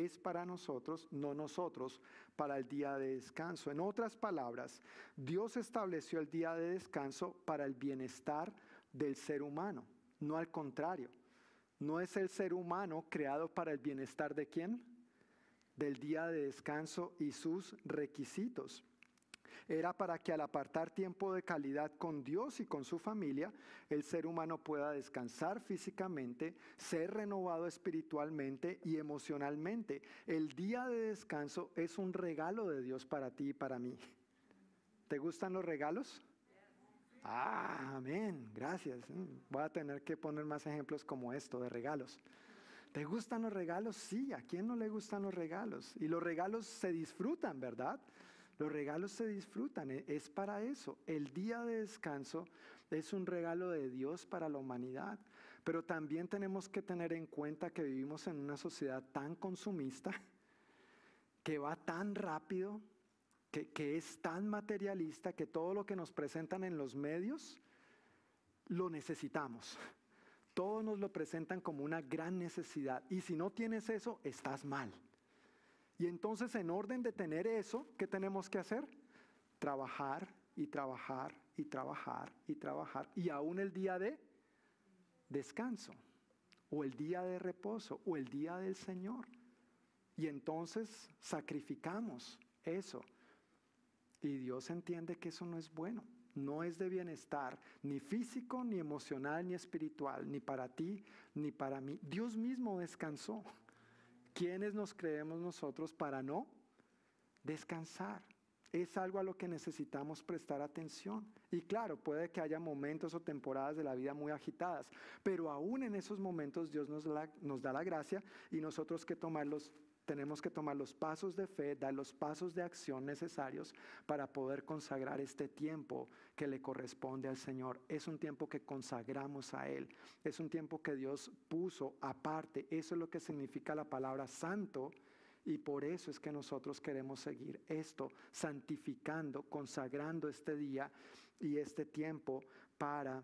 es para nosotros, no nosotros, para el día de descanso. En otras palabras, Dios estableció el día de descanso para el bienestar del ser humano, no al contrario. No es el ser humano creado para el bienestar de quién? Del día de descanso y sus requisitos. Era para que al apartar tiempo de calidad con Dios y con su familia, el ser humano pueda descansar físicamente, ser renovado espiritualmente y emocionalmente. El día de descanso es un regalo de Dios para ti y para mí. ¿Te gustan los regalos? Ah, amén, gracias. Mm, voy a tener que poner más ejemplos como esto de regalos. ¿Te gustan los regalos? Sí, ¿a quién no le gustan los regalos? Y los regalos se disfrutan, ¿verdad? Los regalos se disfrutan, e, es para eso. El día de descanso es un regalo de Dios para la humanidad, pero también tenemos que tener en cuenta que vivimos en una sociedad tan consumista, que va tan rápido, que, es tan materialista, que todo lo que nos presentan en los medios lo necesitamos. Todos nos lo presentan como una gran necesidad. Y si no tienes eso, estás mal. Y entonces en orden de tener eso, ¿qué tenemos que hacer? Trabajar y trabajar y trabajar y trabajar. Y aún el día de descanso, o el día de reposo, o el día del Señor. Y entonces sacrificamos eso. Y Dios entiende que eso no es bueno. No es de bienestar, ni físico, ni emocional, ni espiritual, ni para ti, ni para mí. Dios mismo descansó. ¿Quiénes nos creemos nosotros para no descansar? Es algo a lo que necesitamos prestar atención. Y claro, puede que haya momentos o temporadas de la vida muy agitadas, pero aún en esos momentos Dios nos, nos da la gracia y nosotros que tomarlos tenemos que tomar los pasos de fe, dar los pasos de acción necesarios para poder consagrar este tiempo que le corresponde al Señor. Es un tiempo que consagramos a Él. Es un tiempo que Dios puso aparte. Eso es lo que significa la palabra santo. Y por eso es que nosotros queremos seguir esto, santificando, consagrando este día y este tiempo para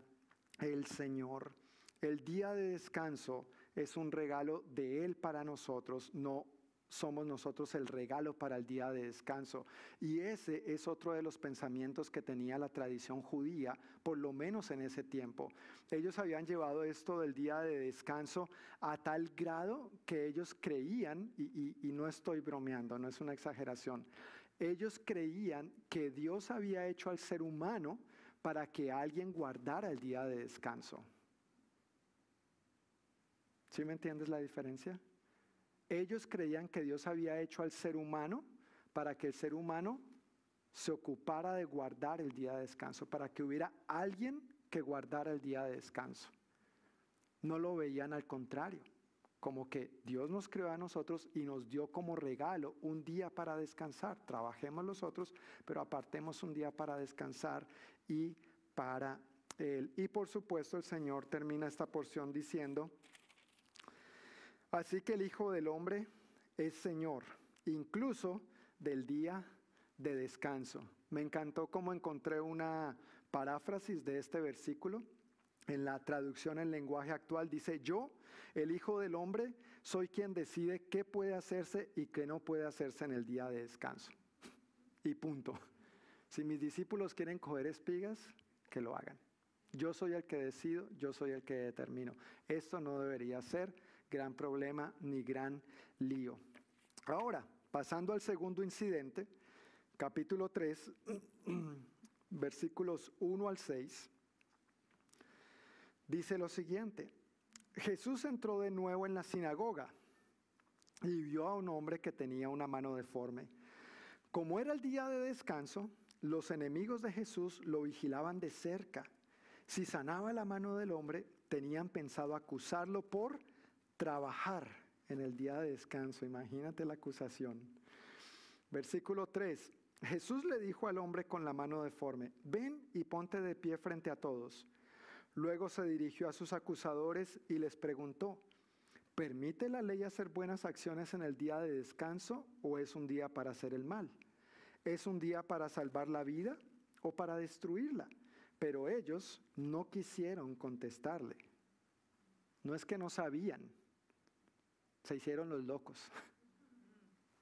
el Señor. El día de descanso es un regalo de Él para nosotros, no somos nosotros el regalo para el día de descanso. Y ese es otro de los pensamientos que tenía la tradición judía, por lo menos en ese tiempo. Ellos habían llevado esto del día de descanso a tal grado que ellos creían, y, no estoy bromeando, no es una exageración, ellos creían que Dios había hecho al ser humano para que alguien guardara el día de descanso. ¿Sí me entiendes la diferencia? Ellos creían que Dios había hecho al ser humano para que el ser humano se ocupara de guardar el día de descanso, para que hubiera alguien que guardara el día de descanso. No lo veían al contrario, como que Dios nos creó a nosotros y nos dio como regalo un día para descansar. Trabajemos nosotros, pero apartemos un día para descansar y para Él. Y por supuesto el Señor termina esta porción diciendo, Así que el Hijo del Hombre es Señor, incluso del día de descanso. Me encantó cómo encontré una paráfrasis de este versículo. En la traducción en lenguaje actual dice, yo, el Hijo del Hombre, soy quien decide qué puede hacerse y qué no puede hacerse en el día de descanso. Y punto. Si mis discípulos quieren coger espigas, que lo hagan. Yo soy el que decido, yo soy el que determino. Esto no debería ser gran problema ni gran lío. Ahora, pasando al segundo incidente, capítulo 3, versículos 1 al 6, dice lo siguiente, Jesús entró de nuevo en la sinagoga y vio a un hombre que tenía una mano deforme. Como era el día de descanso, los enemigos de Jesús lo vigilaban de cerca. Si sanaba la mano del hombre, tenían pensado acusarlo por trabajar en el día de descanso. Imagínate la acusación. Versículo 3. Jesús le dijo al hombre con la mano deforme, ven y ponte de pie frente a todos. Luego se dirigió a sus acusadores y les preguntó, ¿permite la ley hacer buenas acciones en el día de descanso o es un día para hacer el mal? ¿Es un día para salvar la vida o para destruirla? Pero ellos no quisieron contestarle. No es que no sabían, se hicieron los locos.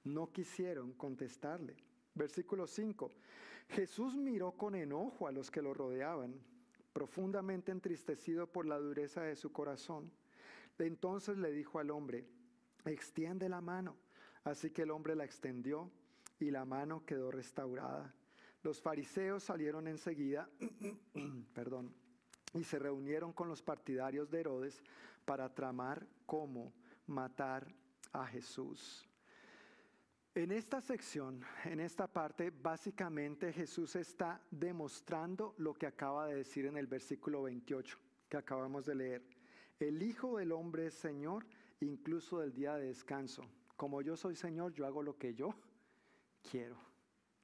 No quisieron contestarle. Versículo 5. Jesús miró con enojo a los que lo rodeaban, profundamente entristecido por la dureza de su corazón. Entonces le dijo al hombre, extiende la mano. Así que el hombre la extendió y la mano quedó restaurada. Los fariseos salieron enseguida, perdón, y se reunieron con los partidarios de Herodes para tramar cómo matar a Jesús. En esta sección, en esta parte, básicamente Jesús está demostrando lo que acaba de decir en el versículo 28 que acabamos de leer. El Hijo del Hombre es Señor incluso del día de descanso. Como yo soy Señor, yo hago lo que yo quiero.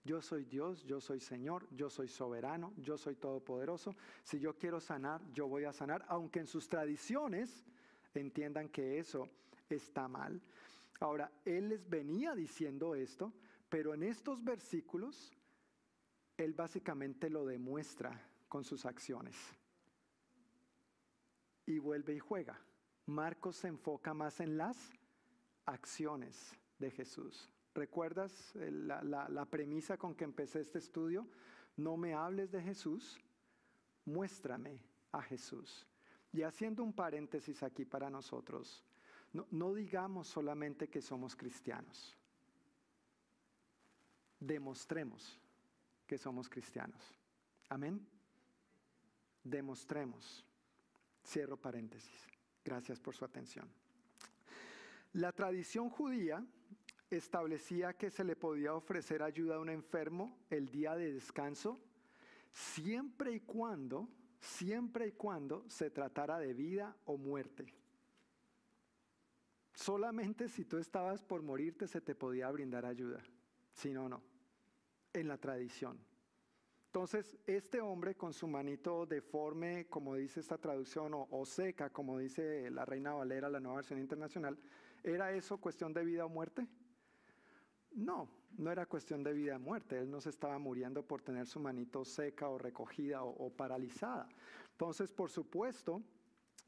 Yo soy Dios, yo soy Señor, yo soy soberano, yo soy todopoderoso. Si yo quiero sanar, yo voy a sanar, aunque en sus tradiciones entiendan que eso está mal. Ahora, Él les venía diciendo esto, pero en estos versículos, Él básicamente lo demuestra con sus acciones. Y vuelve y juega. Marcos se enfoca más en las acciones de Jesús. ¿Recuerdas eh, la, premisa con que empecé este estudio? No me hables de Jesús, muéstrame a Jesús. Y haciendo un paréntesis aquí para nosotros, no, digamos solamente que somos cristianos, demostremos que somos cristianos. Amén. Demostremos. Cierro paréntesis. Gracias por su atención. La tradición judía establecía que se le podía ofrecer ayuda a un enfermo el día de descanso, siempre y cuando, siempre y cuando se tratara de vida o muerte. Solamente si tú estabas por morirte se te podía brindar ayuda, si no, no, en la tradición. Entonces, este hombre con su manito deforme, como dice esta traducción, o, o, seca, como dice la Reina Valera, la nueva versión internacional, ¿era eso cuestión de vida o muerte? No, no era cuestión de vida o muerte. Él no se estaba muriendo por tener su manito seca o recogida o, paralizada. Entonces, por supuesto,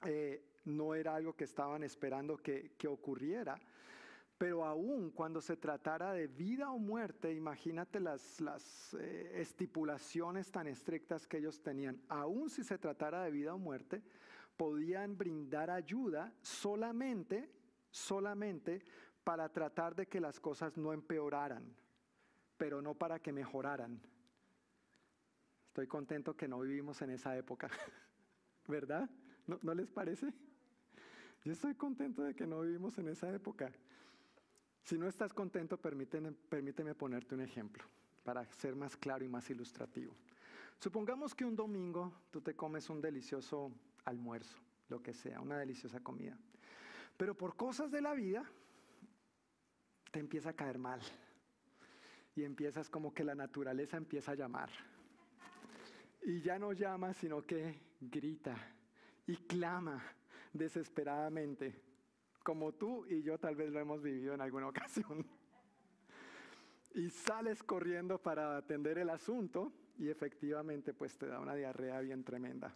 eh, no era algo que estaban esperando que, ocurriera. Pero aún cuando se tratara de vida o muerte, imagínate las, eh, estipulaciones tan estrictas que ellos tenían. Aún si se tratara de vida o muerte, podían brindar ayuda solamente, solamente para tratar de que las cosas no empeoraran, pero no para que mejoraran. Estoy contento que no vivimos en esa época, ¿verdad? ¿No, les parece? Yo estoy contento de que no vivimos en esa época. Si no estás contento, permíteme, permíteme ponerte un ejemplo para ser más claro y más ilustrativo. Supongamos que un domingo tú te comes un delicioso almuerzo, lo que sea, una deliciosa comida. Pero por cosas de la vida, te empieza a caer mal. Y empiezas como que la naturaleza empieza a llamar. Y ya no llama, sino que grita y clama desesperadamente, como tú y yo tal vez lo hemos vivido en alguna ocasión. Y sales corriendo para atender el asunto y efectivamente pues te da una diarrea bien tremenda.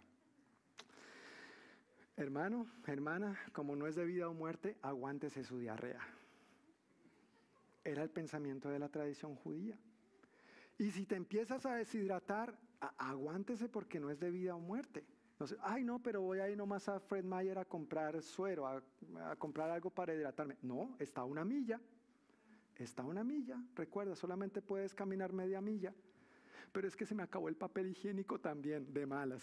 Hermano, hermana, como no es de vida o muerte, aguántese su diarrea. Era el pensamiento de la tradición judía. Y si te empiezas a deshidratar, aguántese porque no es de vida o muerte. No ay no, pero voy a ir nomás a Fred Meyer a comprar suero, a, comprar algo para hidratarme. No, está una milla. Está una milla. Recuerda, solamente puedes caminar media milla. Pero es que se me acabó el papel higiénico también, de malas,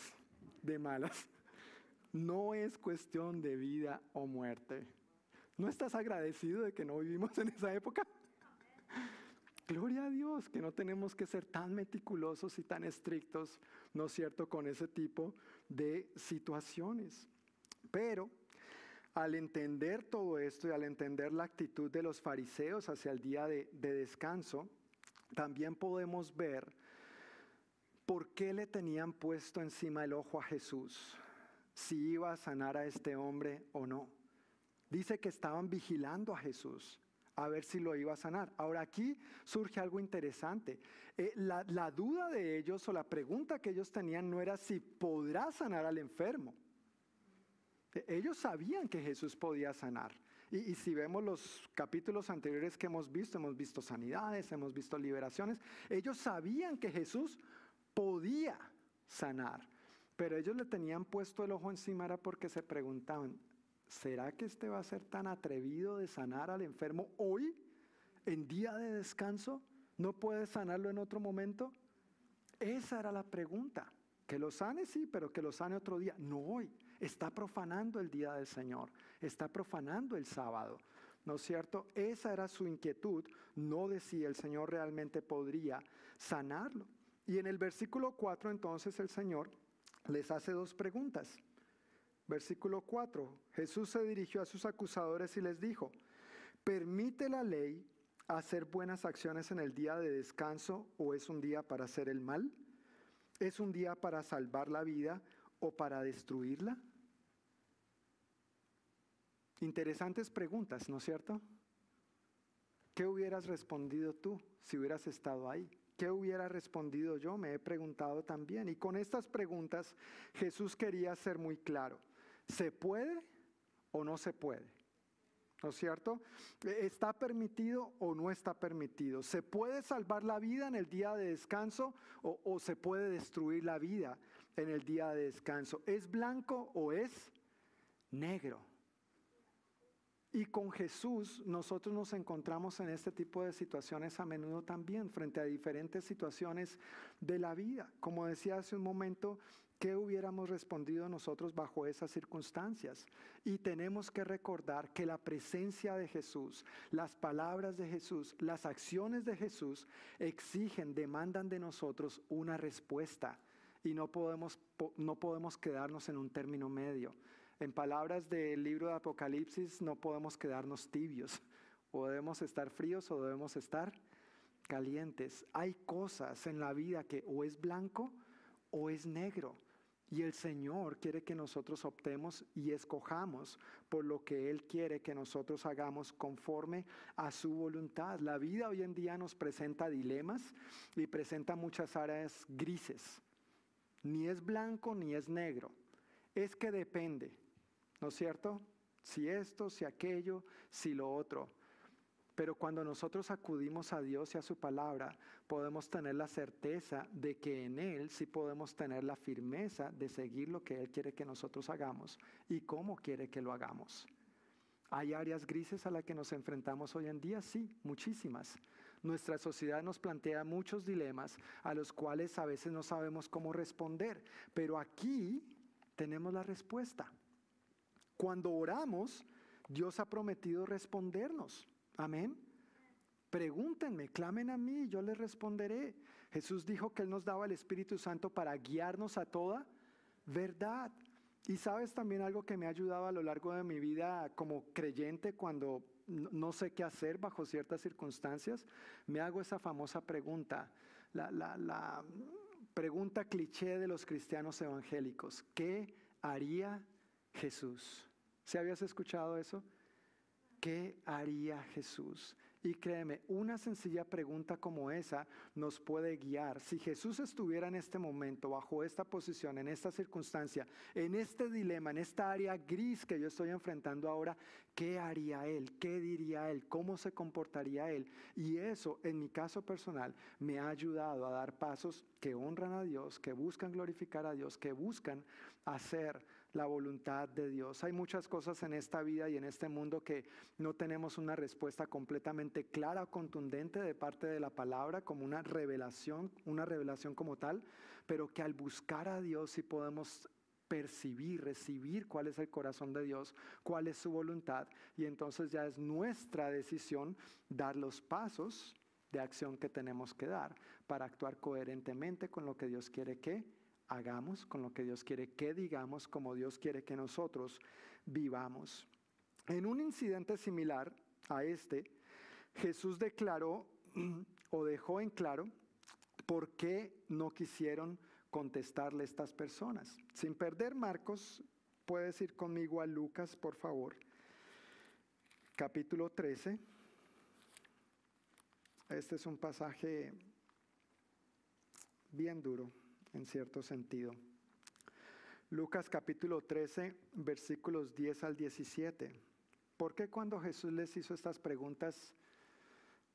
de malas. No es cuestión de vida o muerte. ¿No estás agradecido de que no vivimos en esa época? Gloria a Dios que no tenemos que ser tan meticulosos y tan estrictos, ¿no es cierto?, con ese tipo de situaciones. Pero al entender todo esto y al entender la actitud de los fariseos hacia el día de, de descanso, también podemos ver por qué le tenían puesto encima el ojo a Jesús, si iba a sanar a este hombre o no. Dice que estaban vigilando a Jesús a ver si lo iba a sanar. Ahora aquí surge algo interesante. Eh, la, duda de ellos o la pregunta que ellos tenían no era si podrá sanar al enfermo. E, ellos sabían que Jesús podía sanar. Y, y, si vemos los capítulos anteriores que hemos visto, hemos visto sanidades, hemos visto liberaciones, ellos sabían que Jesús podía sanar. Pero ellos le tenían puesto el ojo encima era porque se preguntaban, ¿será que este va a ser tan atrevido de sanar al enfermo hoy, en día de descanso? ¿No puede sanarlo en otro momento? Esa era la pregunta. Que lo sane, sí, pero que lo sane otro día. No hoy. Está profanando el día del Señor. Está profanando el sábado. ¿No es cierto? Esa era su inquietud, no de si el Señor realmente podría sanarlo. Y en el versículo 4 entonces el Señor les hace dos preguntas. Versículo 4, Jesús se dirigió a sus acusadores y les dijo, ¿permite la ley hacer buenas acciones en el día de descanso o es un día para hacer el mal? ¿Es un día para salvar la vida o para destruirla? Interesantes preguntas, ¿no es cierto? ¿Qué hubieras respondido tú si hubieras estado ahí? ¿Qué hubiera respondido yo? Me he preguntado también. Y con estas preguntas Jesús quería ser muy claro. ¿Se puede o no se puede? ¿No es cierto? ¿Está permitido o no está permitido? ¿Se puede salvar la vida en el día de descanso o, o, se puede destruir la vida en el día de descanso? ¿Es blanco o es negro? Y con Jesús nosotros nos encontramos en este tipo de situaciones a menudo también, frente a diferentes situaciones de la vida. Como decía hace un momento, ¿qué hubiéramos respondido nosotros bajo esas circunstancias? Y tenemos que recordar que la presencia de Jesús, las palabras de Jesús, las acciones de Jesús exigen, demandan de nosotros una respuesta. Y no podemos, no podemos quedarnos en un término medio. En palabras del libro de Apocalipsis, no podemos quedarnos tibios. O debemos estar fríos o debemos estar calientes. Hay cosas en la vida que o es blanco o es negro. Y el Señor quiere que nosotros optemos y escojamos por lo que Él quiere que nosotros hagamos conforme a su voluntad. La vida hoy en día nos presenta dilemas y presenta muchas áreas grises. Ni es blanco ni es negro. Es que depende. ¿no es cierto? Si esto, si aquello, si lo otro. Pero cuando nosotros acudimos a Dios y a su palabra, podemos tener la certeza de que en Él sí podemos tener la firmeza de seguir lo que Él quiere que nosotros hagamos y cómo quiere que lo hagamos. ¿Hay áreas grises a las que nos enfrentamos hoy en día? Sí, muchísimas. Nuestra sociedad nos plantea muchos dilemas a los cuales a veces no sabemos cómo responder, pero aquí tenemos la respuesta. Cuando oramos, Dios ha prometido respondernos. Amén. Pregúntenme, clamen a mí, yo les responderé. Jesús dijo que Él nos daba el Espíritu Santo para guiarnos a toda verdad. Y sabes también algo que me ha ayudado a lo largo de mi vida como creyente cuando no sé qué hacer bajo ciertas circunstancias, me hago esa famosa pregunta, la, la pregunta cliché de los cristianos evangélicos. ¿Qué haría Jesús? ¿Se habías escuchado eso? ¿Qué haría Jesús? Y créeme, una sencilla pregunta como esa nos puede guiar. Si Jesús estuviera en este momento, bajo esta posición, en esta circunstancia, en este dilema, en esta área gris que yo estoy enfrentando ahora, ¿qué haría Él? ¿Qué diría Él? ¿Cómo se comportaría Él? Y eso, en mi caso personal, me ha ayudado a dar pasos que honran a Dios, que buscan glorificar a Dios, que buscan hacer la voluntad de Dios. Hay muchas cosas en esta vida y en este mundo que no tenemos una respuesta completamente clara o contundente de parte de la palabra como una revelación, una revelación como tal, pero que al buscar a Dios sí podemos percibir, recibir cuál es el corazón de Dios, cuál es su voluntad, y entonces ya es nuestra decisión dar los pasos de acción que tenemos que dar para actuar coherentemente con lo que Dios quiere que hagamos, con lo que Dios quiere que digamos, como Dios quiere que nosotros vivamos. En un incidente similar a este, Jesús declaró o dejó en claro por qué no quisieron contestarle estas personas. Sin perder Marcos, puedes ir conmigo a Lucas, por favor. Capítulo 13. Este es un pasaje bien duro en cierto sentido. Lucas capítulo 13, versículos 10 al 17. ¿Por qué cuando Jesús les hizo estas preguntas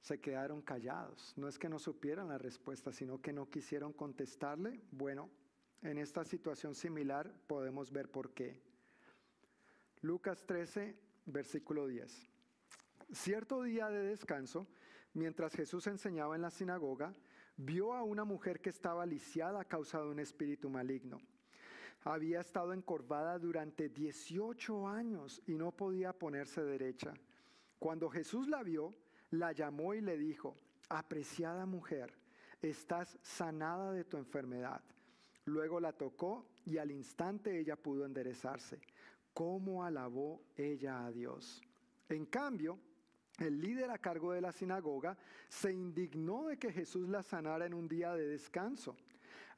se quedaron callados? No es que no supieran la respuesta, sino que no quisieron contestarle. Bueno, en esta situación similar podemos ver por qué. Lucas 13, versículo 10. Cierto día de descanso, mientras Jesús enseñaba en la sinagoga, vio a una mujer que estaba lisiada a causa de un espíritu maligno. Había estado encorvada durante 18 años y no podía ponerse derecha. Cuando Jesús la vio, la llamó y le dijo, apreciada mujer, estás sanada de tu enfermedad. Luego la tocó y al instante ella pudo enderezarse. ¿Cómo alabó ella a Dios? En cambio, el líder a cargo de la sinagoga se indignó de que Jesús la sanara en un día de descanso.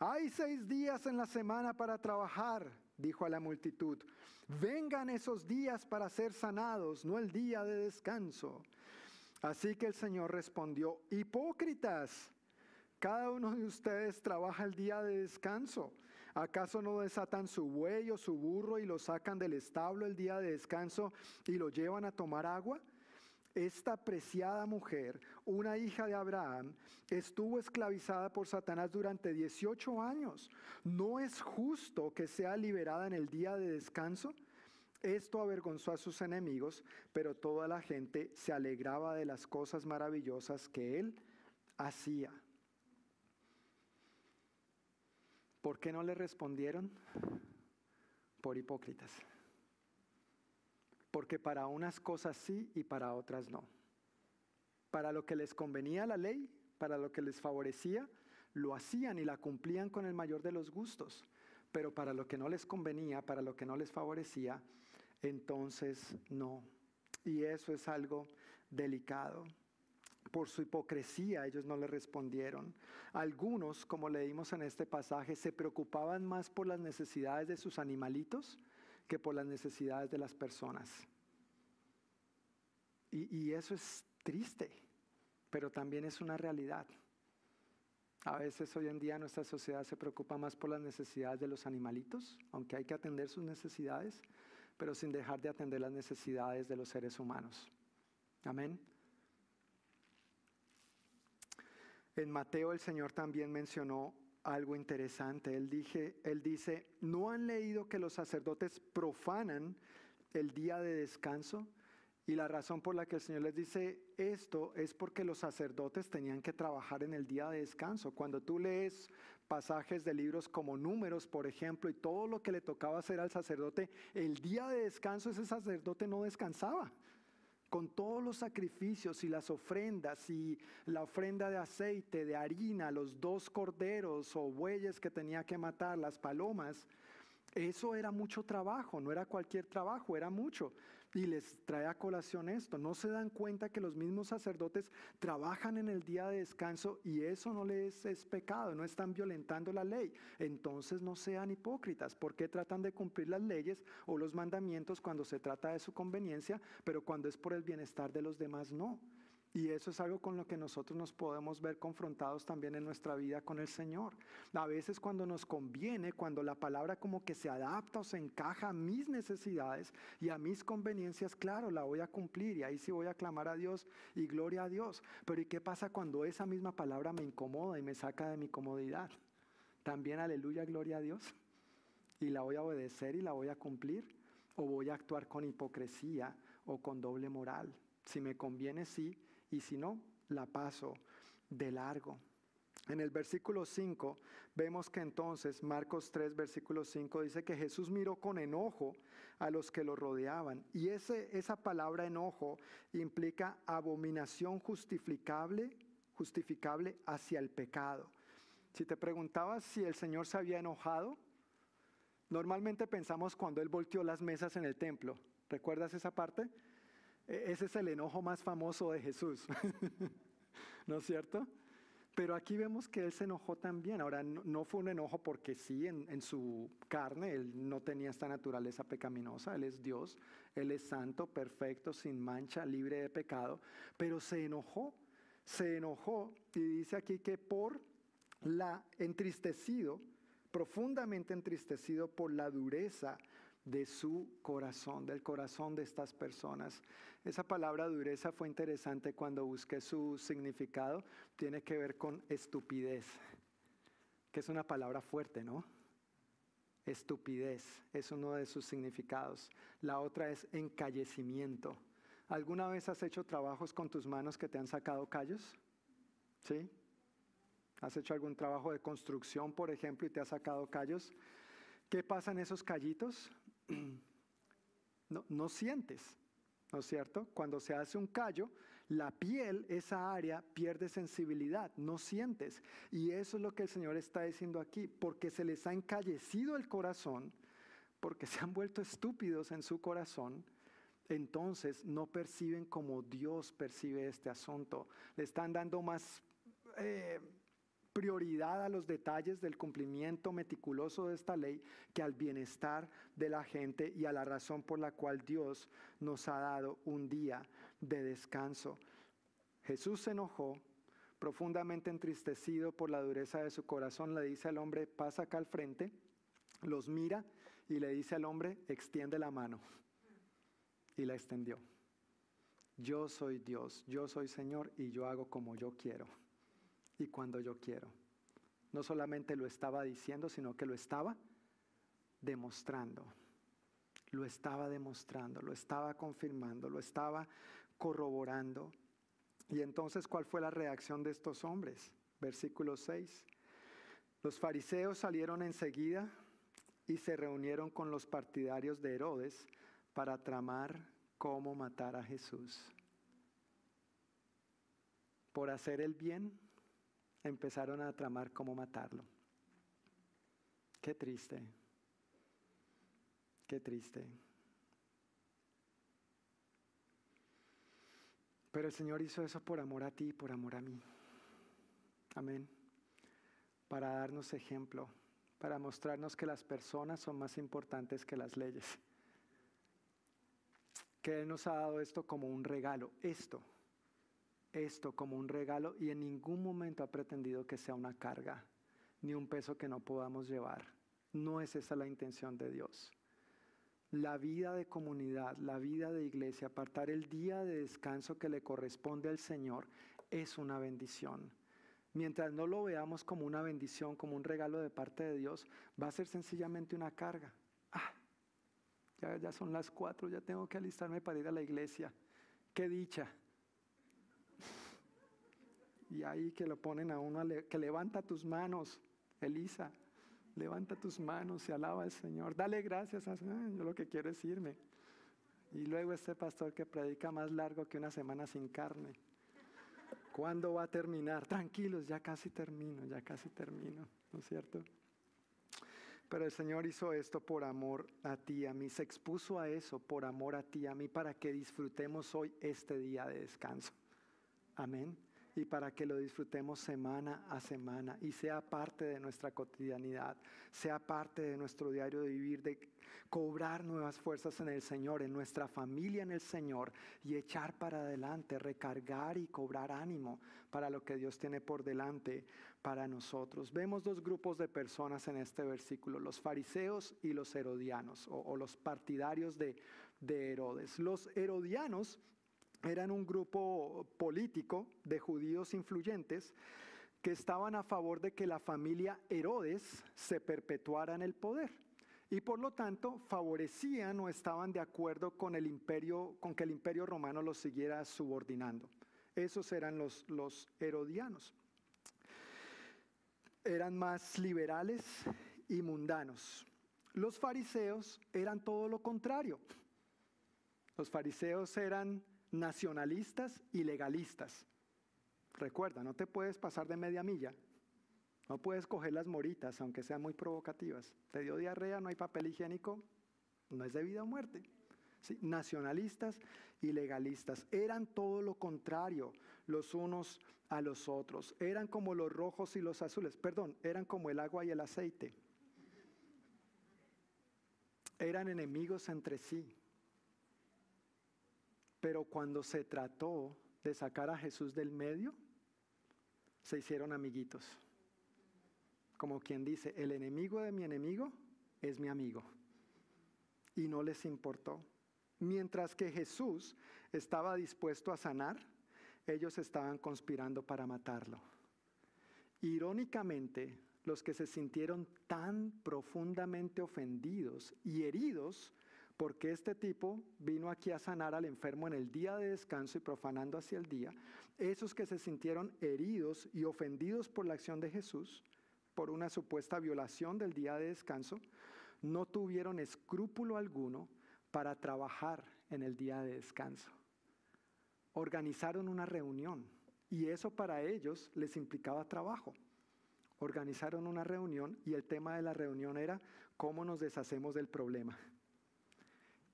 Hay seis días en la semana para trabajar, dijo a la multitud. Vengan esos días para ser sanados, no el día de descanso. Así que el Señor respondió, hipócritas, cada uno de ustedes trabaja el día de descanso. ¿Acaso no desatan su buey o su burro y lo sacan del establo el día de descanso y lo llevan a tomar agua? Esta preciada mujer, una hija de Abraham, estuvo esclavizada por Satanás durante 18 años. ¿No es justo que sea liberada en el día de descanso? Esto avergonzó a sus enemigos, pero toda la gente se alegraba de las cosas maravillosas que él hacía. ¿Por qué no le respondieron? Por hipócritas. Porque para unas cosas sí y para otras no. Para lo que les convenía la ley, para lo que les favorecía, lo hacían y la cumplían con el mayor de los gustos. Pero para lo que no les convenía, para lo que no les favorecía, entonces no. Y eso es algo delicado. Por su hipocresía ellos no le respondieron. Algunos, como leímos en este pasaje, se preocupaban más por las necesidades de sus animalitos que por las necesidades de las personas. Y, eso es triste, pero también es una realidad. A veces hoy en día nuestra sociedad se preocupa más por las necesidades de los animalitos, aunque hay que atender sus necesidades, pero sin dejar de atender las necesidades de los seres humanos. Amén. En Mateo el Señor también mencionó algo interesante. Él, dice, ¿no han leído que los sacerdotes profanan el día de descanso? Y la razón por la que el Señor les dice esto es porque los sacerdotes tenían que trabajar en el día de descanso. Cuando tú lees pasajes de libros como números, por ejemplo, y todo lo que le tocaba hacer al sacerdote, el día de descanso ese sacerdote no descansaba. Con todos los sacrificios y las ofrendas y la ofrenda de aceite, de harina, los dos corderos o bueyes que tenía que matar, las palomas, eso era mucho trabajo, no era cualquier trabajo, era mucho. Y les trae a colación esto. No se dan cuenta que los mismos sacerdotes trabajan en el día de descanso y eso no les es pecado, no están violentando la ley. Entonces no sean hipócritas. ¿Por qué tratan de cumplir las leyes o los mandamientos cuando se trata de su conveniencia, pero cuando es por el bienestar de los demás no? Y eso es algo con lo que nosotros nos podemos ver confrontados también en nuestra vida con el Señor. A veces cuando nos conviene, cuando la palabra como que se adapta o se encaja a mis necesidades y a mis conveniencias, claro, la voy a cumplir y ahí sí voy a clamar a Dios y gloria a Dios. Pero ¿y qué pasa cuando esa misma palabra me incomoda y me saca de mi comodidad? También aleluya, gloria a Dios. Y la voy a obedecer y la voy a cumplir. O voy a actuar con hipocresía o con doble moral. Si me conviene, sí y si no, la paso de largo. En el versículo 5 vemos que entonces Marcos 3, versículo 5 dice que Jesús miró con enojo a los que lo rodeaban. Y ese, esa palabra enojo implica abominación justificable, justificable hacia el pecado. Si te preguntabas si el Señor se había enojado, normalmente pensamos cuando Él volteó las mesas en el templo. ¿Recuerdas esa parte? E-, ese es el enojo más famoso de Jesús, ¿no es cierto? Pero aquí vemos que él se enojó también. Ahora, no, fue un enojo porque sí, en, su carne, él no tenía esta naturaleza pecaminosa, él es Dios, él es santo, perfecto, sin mancha, libre de pecado, pero se enojó, se enojó y dice aquí que por la entristecido, profundamente entristecido por la dureza de su corazón, del corazón de estas personas. Esa palabra dureza fue interesante cuando busqué su significado. Tiene que ver con estupidez, que es una palabra fuerte, ¿no? Estupidez es uno de sus significados. La otra es encallecimiento. ¿Alguna vez has hecho trabajos con tus manos que te han sacado callos? ¿Sí? ¿Has hecho algún trabajo de construcción, por ejemplo, y te has sacado callos? ¿Qué pasa en esos callitos? No, no sientes, ¿no es cierto? Cuando se hace un callo, la piel, esa área, pierde sensibilidad, no sientes. Y eso es lo que el Señor está diciendo aquí, porque se les ha encallecido el corazón, porque se han vuelto estúpidos en su corazón, entonces no perciben como Dios percibe este asunto. Le están dando más eh, prioridad a los detalles del cumplimiento meticuloso de esta ley que al bienestar de la gente y a la razón por la cual Dios nos ha dado un día de descanso. Jesús se enojó, profundamente entristecido por la dureza de su corazón, le dice al hombre, pasa acá al frente, los mira y le dice al hombre, extiende la mano. Y la extendió. Yo soy Dios, yo soy Señor y yo hago como yo quiero y cuando yo quiero. No solamente lo estaba diciendo, sino que lo estaba demostrando. Lo estaba demostrando, lo estaba confirmando, lo estaba corroborando. Y entonces, ¿cuál fue la reacción de estos hombres? Versículo 6. Los fariseos salieron enseguida y se reunieron con los partidarios de Herodes para tramar cómo matar a Jesús. Por hacer el bien, empezaron a tramar cómo matarlo. Qué triste, qué triste. Pero el Señor hizo eso por amor a ti y por amor a mí. Amén. Para darnos ejemplo, para mostrarnos que las personas son más importantes que las leyes. Que Él nos ha dado esto como un regalo, esto esto como un regalo y en ningún momento ha pretendido que sea una carga, ni un peso que no podamos llevar. No es esa la intención de Dios. La vida de comunidad, la vida de iglesia, apartar el día de descanso que le corresponde al Señor, es una bendición. Mientras no lo veamos como una bendición, como un regalo de parte de Dios, va a ser sencillamente una carga. Ah, ya, ya son las cuatro, ya tengo que alistarme para ir a la iglesia. Qué dicha. Y ahí que lo ponen a uno, que levanta tus manos, Elisa, levanta tus manos y alaba al Señor. Dale gracias a Señor, yo lo que quiero es irme. Y luego este pastor que predica más largo que una semana sin carne. ¿Cuándo va a terminar? Tranquilos, ya casi termino, ya casi termino, ¿no es cierto? Pero el Señor hizo esto por amor a ti, a mí, se expuso a eso por amor a ti, a mí, para que disfrutemos hoy este día de descanso. Amén y para que lo disfrutemos semana a semana y sea parte de nuestra cotidianidad, sea parte de nuestro diario de vivir, de cobrar nuevas fuerzas en el Señor, en nuestra familia en el Señor y echar para adelante, recargar y cobrar ánimo para lo que Dios tiene por delante para nosotros. Vemos dos grupos de personas en este versículo, los fariseos y los herodianos o, los partidarios de, de Herodes. Los herodianos eran un grupo político de judíos influyentes que estaban a favor de que la familia Herodes se perpetuara en el poder y por lo tanto favorecían o estaban de acuerdo con el imperio con que el imperio romano los siguiera subordinando. Esos eran los, los herodianos. Eran más liberales y mundanos. Los fariseos eran todo lo contrario. Los fariseos eran nacionalistas y legalistas. Recuerda, no te puedes pasar de media milla. No puedes coger las moritas, aunque sean muy provocativas. Te dio diarrea, no hay papel higiénico, no es de vida o muerte. Nacionalistas y legalistas eran todo lo contrario los unos a los otros. Eran como los rojos y los azules. Perdón, eran como el agua y el aceite. Eran enemigos entre sí. Pero cuando se trató de sacar a Jesús del medio, se hicieron amiguitos. Como quien dice, el enemigo de mi enemigo es mi amigo. Y no les importó. Mientras que Jesús estaba dispuesto a sanar, ellos estaban conspirando para matarlo. Irónicamente, los que se sintieron tan profundamente ofendidos y heridos porque este tipo vino aquí a sanar al enfermo en el día de descanso y profanando hacia el día. Esos que se sintieron heridos y ofendidos por la acción de Jesús, por una supuesta violación del día de descanso, no tuvieron escrúpulo alguno para trabajar en el día de descanso. Organizaron una reunión y eso para ellos les implicaba trabajo. Organizaron una reunión y el tema de la reunión era cómo nos deshacemos del problema.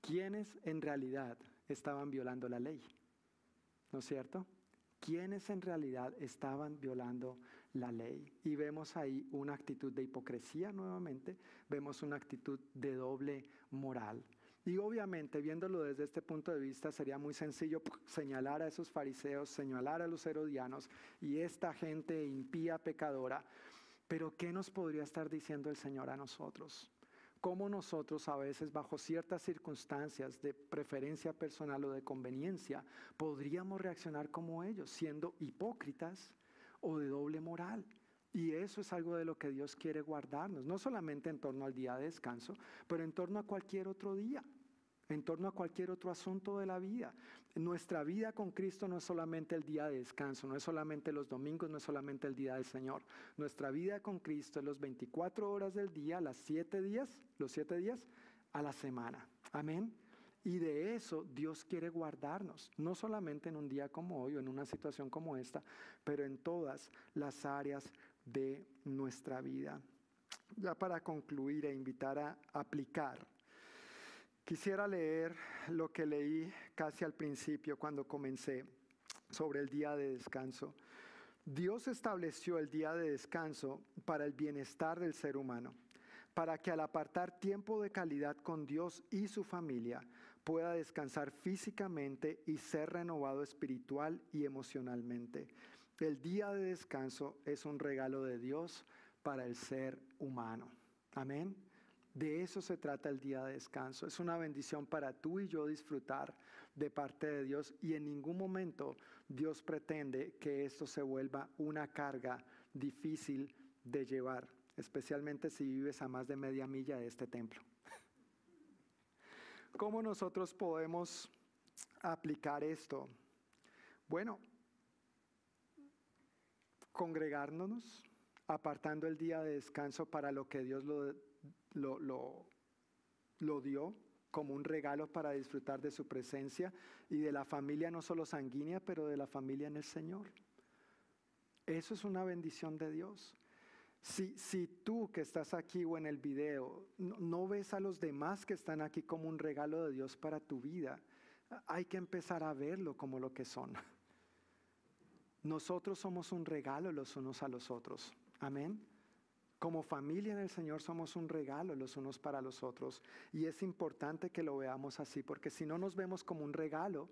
¿Quiénes en realidad estaban violando la ley? ¿No es cierto? ¿Quiénes en realidad estaban violando la ley? Y vemos ahí una actitud de hipocresía nuevamente, vemos una actitud de doble moral. Y obviamente, viéndolo desde este punto de vista, sería muy sencillo señalar a esos fariseos, señalar a los herodianos y esta gente impía, pecadora. Pero ¿qué nos podría estar diciendo el Señor a nosotros? ¿Cómo nosotros a veces bajo ciertas circunstancias de preferencia personal o de conveniencia podríamos reaccionar como ellos, siendo hipócritas o de doble moral? Y eso es algo de lo que Dios quiere guardarnos, no solamente en torno al día de descanso, pero en torno a cualquier otro día en torno a cualquier otro asunto de la vida. Nuestra vida con Cristo no es solamente el día de descanso, no es solamente los domingos, no es solamente el día del Señor. Nuestra vida con Cristo es los 24 horas del día, las 7 días, los 7 días a la semana. Amén. Y de eso Dios quiere guardarnos, no solamente en un día como hoy o en una situación como esta, pero en todas las áreas de nuestra vida. Ya para concluir e invitar a aplicar Quisiera leer lo que leí casi al principio cuando comencé sobre el día de descanso. Dios estableció el día de descanso para el bienestar del ser humano, para que al apartar tiempo de calidad con Dios y su familia pueda descansar físicamente y ser renovado espiritual y emocionalmente. El día de descanso es un regalo de Dios para el ser humano. Amén. De eso se trata el día de descanso. Es una bendición para tú y yo disfrutar de parte de Dios y en ningún momento Dios pretende que esto se vuelva una carga difícil de llevar, especialmente si vives a más de media milla de este templo. ¿Cómo nosotros podemos aplicar esto? Bueno, congregándonos, apartando el día de descanso para lo que Dios lo lo, lo, dio como un regalo para disfrutar de su presencia y de la familia no solo sanguínea, pero de la familia en el Señor. Eso es una bendición de Dios. Si, si tú que estás aquí o en el video no, no, ves a los demás que están aquí como un regalo de Dios para tu vida, hay que empezar a verlo como lo que son. Nosotros somos un regalo los unos a los otros. Amén. Como familia en el Señor somos un regalo los unos para los otros y es importante que lo veamos así porque si no nos vemos como un regalo,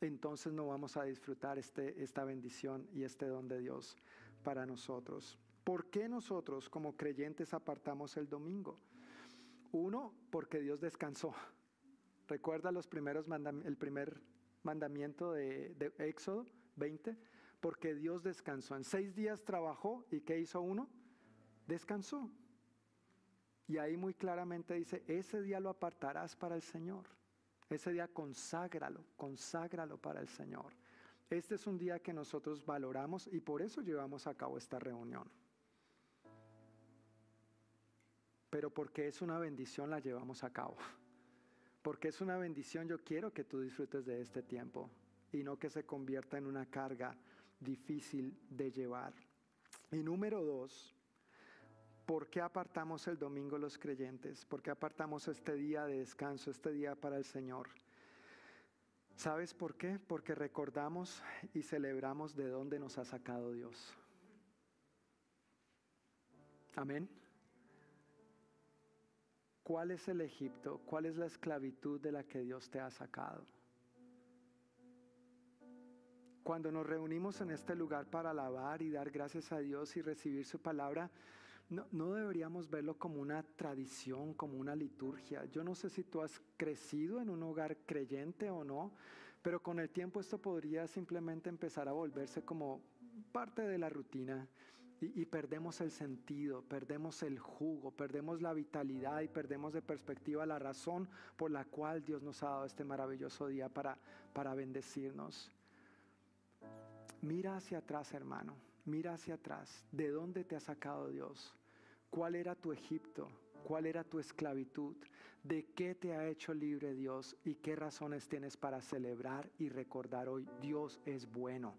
entonces no vamos a disfrutar este, esta bendición y este don de Dios para nosotros. ¿Por qué nosotros como creyentes apartamos el domingo? Uno, porque Dios descansó. Recuerda los primeros el primer mandamiento de, de Éxodo 20, porque Dios descansó. En seis días trabajó y ¿qué hizo uno? descansó. Y ahí muy claramente dice, ese día lo apartarás para el Señor. Ese día conságralo, conságralo para el Señor. Este es un día que nosotros valoramos y por eso llevamos a cabo esta reunión. Pero porque es una bendición la llevamos a cabo. Porque es una bendición yo quiero que tú disfrutes de este tiempo y no que se convierta en una carga difícil de llevar. Y número dos, ¿Por qué apartamos el domingo los creyentes? ¿Por qué apartamos este día de descanso, este día para el Señor? ¿Sabes por qué? Porque recordamos y celebramos de dónde nos ha sacado Dios. Amén. ¿Cuál es el Egipto? ¿Cuál es la esclavitud de la que Dios te ha sacado? Cuando nos reunimos en este lugar para alabar y dar gracias a Dios y recibir su palabra, no, deberíamos verlo como una tradición, como una liturgia. Yo no sé si tú has crecido en un hogar creyente o no, pero con el tiempo esto podría simplemente empezar a volverse como parte de la rutina y, perdemos el sentido, perdemos el jugo, perdemos la vitalidad y perdemos de perspectiva la razón por la cual Dios nos ha dado este maravilloso día para, para bendecirnos. Mira hacia atrás, hermano, mira hacia atrás. ¿De dónde te ha sacado Dios? ¿Cuál era tu Egipto? ¿Cuál era tu esclavitud? ¿De qué te ha hecho libre Dios? ¿Y qué razones tienes para celebrar y recordar hoy? Dios es bueno.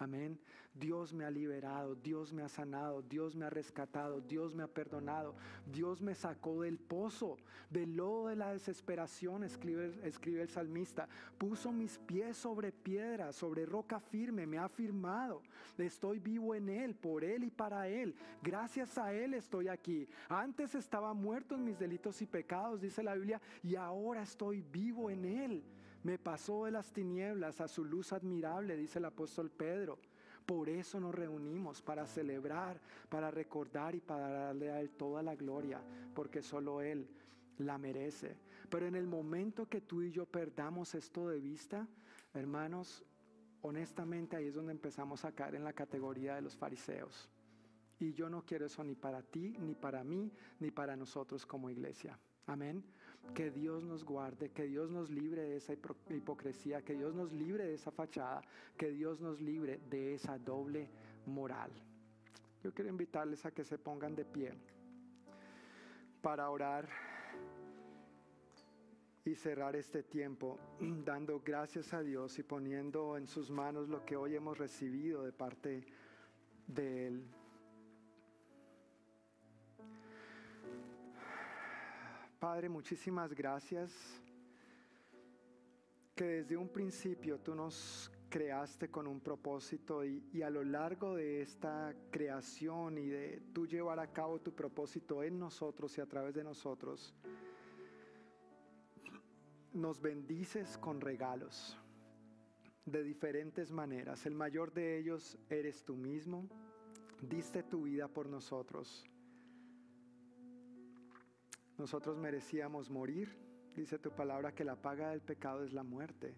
Amén. Dios me ha liberado, Dios me ha sanado, Dios me ha rescatado, Dios me ha perdonado, Dios me sacó del pozo, del lodo de la desesperación, escribe, el salmista. Puso mis pies sobre piedra, sobre roca firme, me ha afirmado. Estoy vivo en Él, por Él y para Él. Gracias a Él estoy aquí. Antes estaba muerto en mis delitos y pecados, dice la Biblia, y ahora estoy vivo en Él. Me pasó de las tinieblas a su luz admirable, dice el apóstol Pedro. Por eso nos reunimos, para celebrar, para recordar y para darle a Él toda la gloria, porque solo Él la merece. Pero en el momento que tú y yo perdamos esto de vista, hermanos, honestamente ahí es donde empezamos a caer en la categoría de los fariseos. Y yo no quiero eso ni para ti, ni para mí, ni para nosotros como iglesia. Amén. Que Dios nos guarde, que Dios nos libre de esa hipocresía, que Dios nos libre de esa fachada, que Dios nos libre de esa doble moral. Yo quiero invitarles a que se pongan de pie para orar y cerrar este tiempo dando gracias a Dios y poniendo en sus manos lo que hoy hemos recibido de parte de Él. Padre, muchísimas gracias que desde un principio tú nos creaste con un propósito y, a lo largo de esta creación y de tú llevar a cabo tu propósito en nosotros y a través de nosotros, nos bendices con regalos de diferentes maneras. El mayor de ellos eres tú mismo, diste tu vida por nosotros nosotros merecíamos morir. Dice tu palabra que la paga del pecado es la muerte.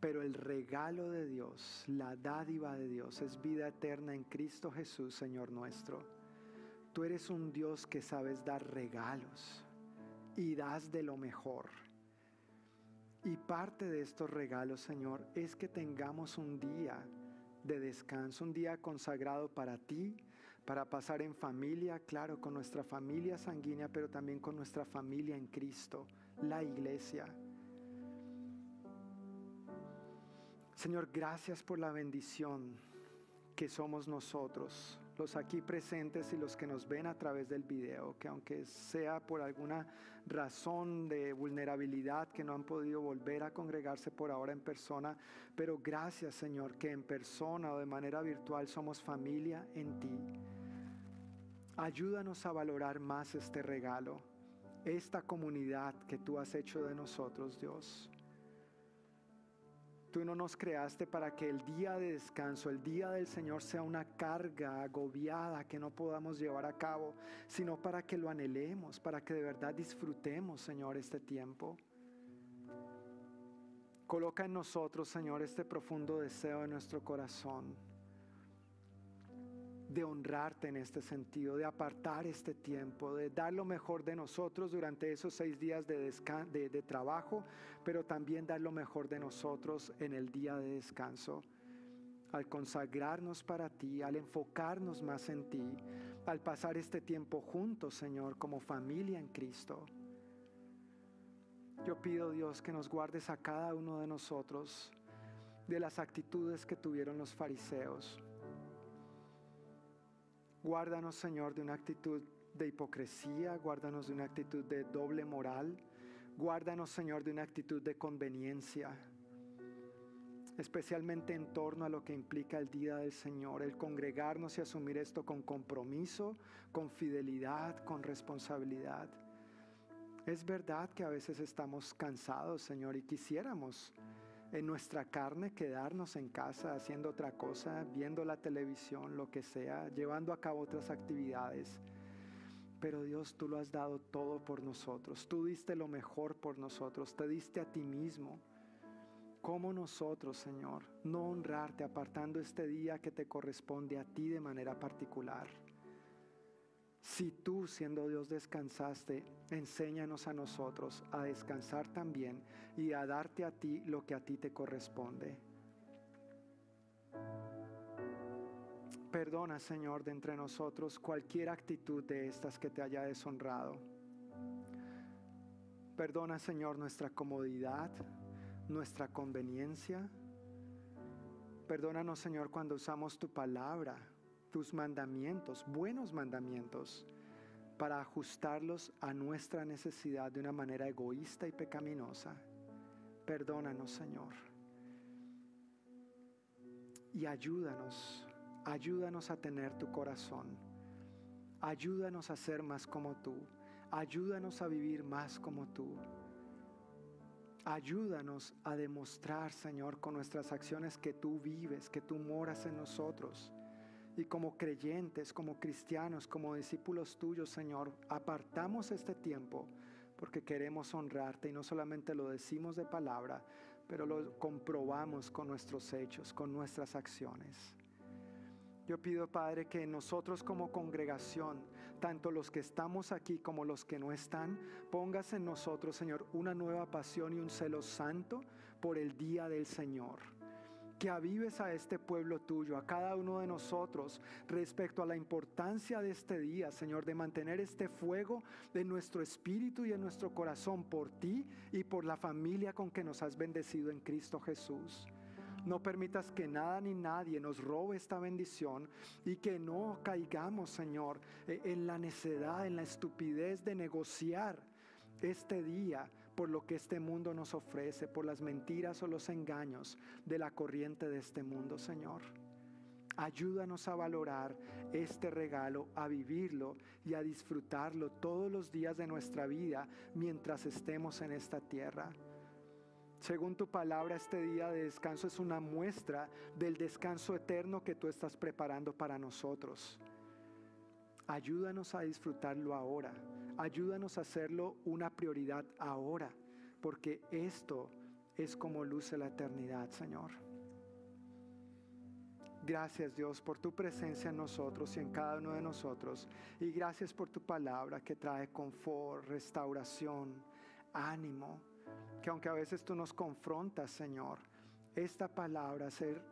Pero el regalo de Dios, la dádiva de Dios es vida eterna en Cristo Jesús, Señor nuestro. Tú eres un Dios que sabes dar regalos y das de lo mejor. Y parte de estos regalos, Señor, es que tengamos un día de descanso, un día consagrado para ti, para pasar en familia, claro, con nuestra familia sanguínea, pero también con nuestra familia en Cristo, la iglesia. Señor, gracias por la bendición que somos nosotros, los aquí presentes y los que nos ven a través del video, que aunque sea por alguna razón de vulnerabilidad que no han podido volver a congregarse por ahora en persona, pero gracias Señor que en persona o de manera virtual somos familia en ti. Ayúdanos a valorar más este regalo, esta comunidad que tú has hecho de nosotros, Dios. Tú no nos creaste para que el día de descanso, el día del Señor sea una carga agobiada que no podamos llevar a cabo, sino para que lo anhelemos, para que de verdad disfrutemos, Señor, este tiempo. Coloca en nosotros, Señor, este profundo deseo en nuestro corazón de honrarte en este sentido, de apartar este tiempo, de dar lo mejor de nosotros durante esos seis días de, trabajo, pero también dar lo mejor de nosotros en el día de descanso. Al consagrarnos para ti, al enfocarnos más en ti, al pasar este tiempo juntos, Señor, como familia en Cristo. Yo pido, Dios, que nos guardes a cada uno de nosotros de las actitudes que tuvieron los fariseos Guárdanos, Señor, de una actitud de hipocresía, guárdanos de una actitud de doble moral, guárdanos, Señor, de una actitud de conveniencia, especialmente en torno a lo que implica el día del Señor, el congregarnos y asumir esto con compromiso, con fidelidad, con responsabilidad. Es verdad que a veces estamos cansados, Señor, y quisiéramos en nuestra carne quedarnos en casa haciendo otra cosa, viendo la televisión, lo que sea, llevando a cabo otras actividades. Pero Dios, tú lo has dado todo por nosotros. Tú diste lo mejor por nosotros. Te diste a ti mismo. ¿Cómo nosotros, Señor, no honrarte apartando este día que te corresponde a ti de manera particular? Si tú, siendo Dios, descansaste, enséñanos a nosotros a descansar también y a darte a ti lo que a ti te corresponde. Perdona, Señor, de entre nosotros cualquier actitud de estas que te haya deshonrado. Perdona, Señor, nuestra comodidad, nuestra conveniencia. Perdónanos, Señor, cuando usamos tu palabra, tus mandamientos, buenos mandamientos, para ajustarlos a nuestra necesidad de una manera egoísta y pecaminosa. Perdónanos, Señor. Y ayúdanos Ayúdanos a tener tu corazón. Ayúdanos a ser más como tú. Ayúdanos a vivir más como tú. Ayúdanos a demostrar, Señor, con nuestras acciones que tú vives, que tú moras en nosotros. Y como creyentes, como cristianos, como discípulos tuyos, Señor, apartamos este tiempo porque queremos honrarte y no solamente lo decimos de palabra, pero lo comprobamos con nuestros hechos, con nuestras acciones. Yo pido, Padre, que nosotros como congregación, tanto los que estamos aquí como los que no están, pongas en nosotros, Señor, una nueva pasión y un celo santo por el día del Señor. Que avives a este pueblo tuyo, a cada uno de nosotros, respecto a la importancia de este día, Señor, de mantener este fuego de nuestro espíritu y en nuestro corazón por ti y por la familia con que nos has bendecido en Cristo Jesús. No permitas que nada ni nadie nos robe esta bendición y que no caigamos, Señor, e, en la necedad, en la estupidez de negociar este día por lo que este mundo nos ofrece, por las mentiras o los engaños de la corriente de este mundo, Señor. Ayúdanos a valorar este regalo, a vivirlo y a disfrutarlo todos los días de nuestra vida mientras estemos en esta tierra. Según tu palabra, este día de descanso es una muestra del descanso eterno que tú estás preparando para nosotros. Ayúdanos a disfrutarlo ahora. Ayúdanos a hacerlo una prioridad ahora, porque esto es como luce la eternidad, Señor. Gracias Dios por tu presencia en nosotros y en cada uno de nosotros. Y gracias por tu palabra que trae confort, restauración, ánimo que aunque a veces tú nos confrontas, Señor, esta palabra ser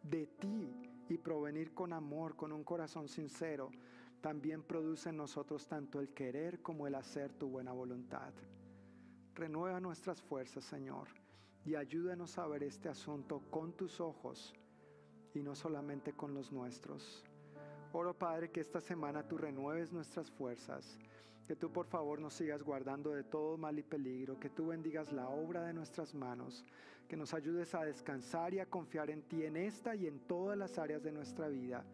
de ti y provenir con amor, con un corazón sincero, también produce en nosotros tanto el querer como el hacer tu buena voluntad. Renueva nuestras fuerzas, Señor, y ayúdanos a ver este asunto con tus ojos y no solamente con los nuestros. Oro, Padre, que esta semana tú renueves nuestras fuerzas que tú por favor nos sigas guardando de todo mal y peligro, que tú bendigas la obra de nuestras manos, que nos ayudes a descansar y a confiar en ti en esta y en todas las áreas de nuestra vida.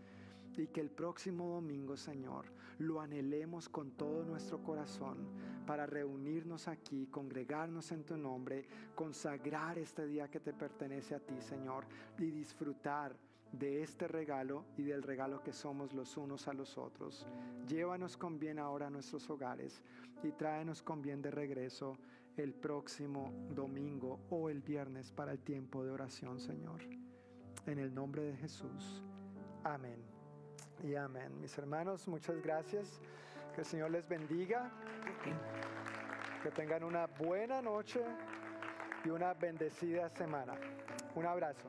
Y que el próximo domingo, Señor, lo anhelemos con todo nuestro corazón para reunirnos aquí, congregarnos en tu nombre, consagrar este día que te pertenece a ti, Señor, y disfrutar de este regalo y del regalo que somos los unos a los otros. Llévanos con bien ahora a nuestros hogares y tráenos con bien de regreso el próximo domingo o el viernes para el tiempo de oración, Señor. En el nombre de Jesús. Amén. Y amén. Mis hermanos, muchas gracias. Que el Señor les bendiga. Que tengan una buena noche y una bendecida semana. Un abrazo.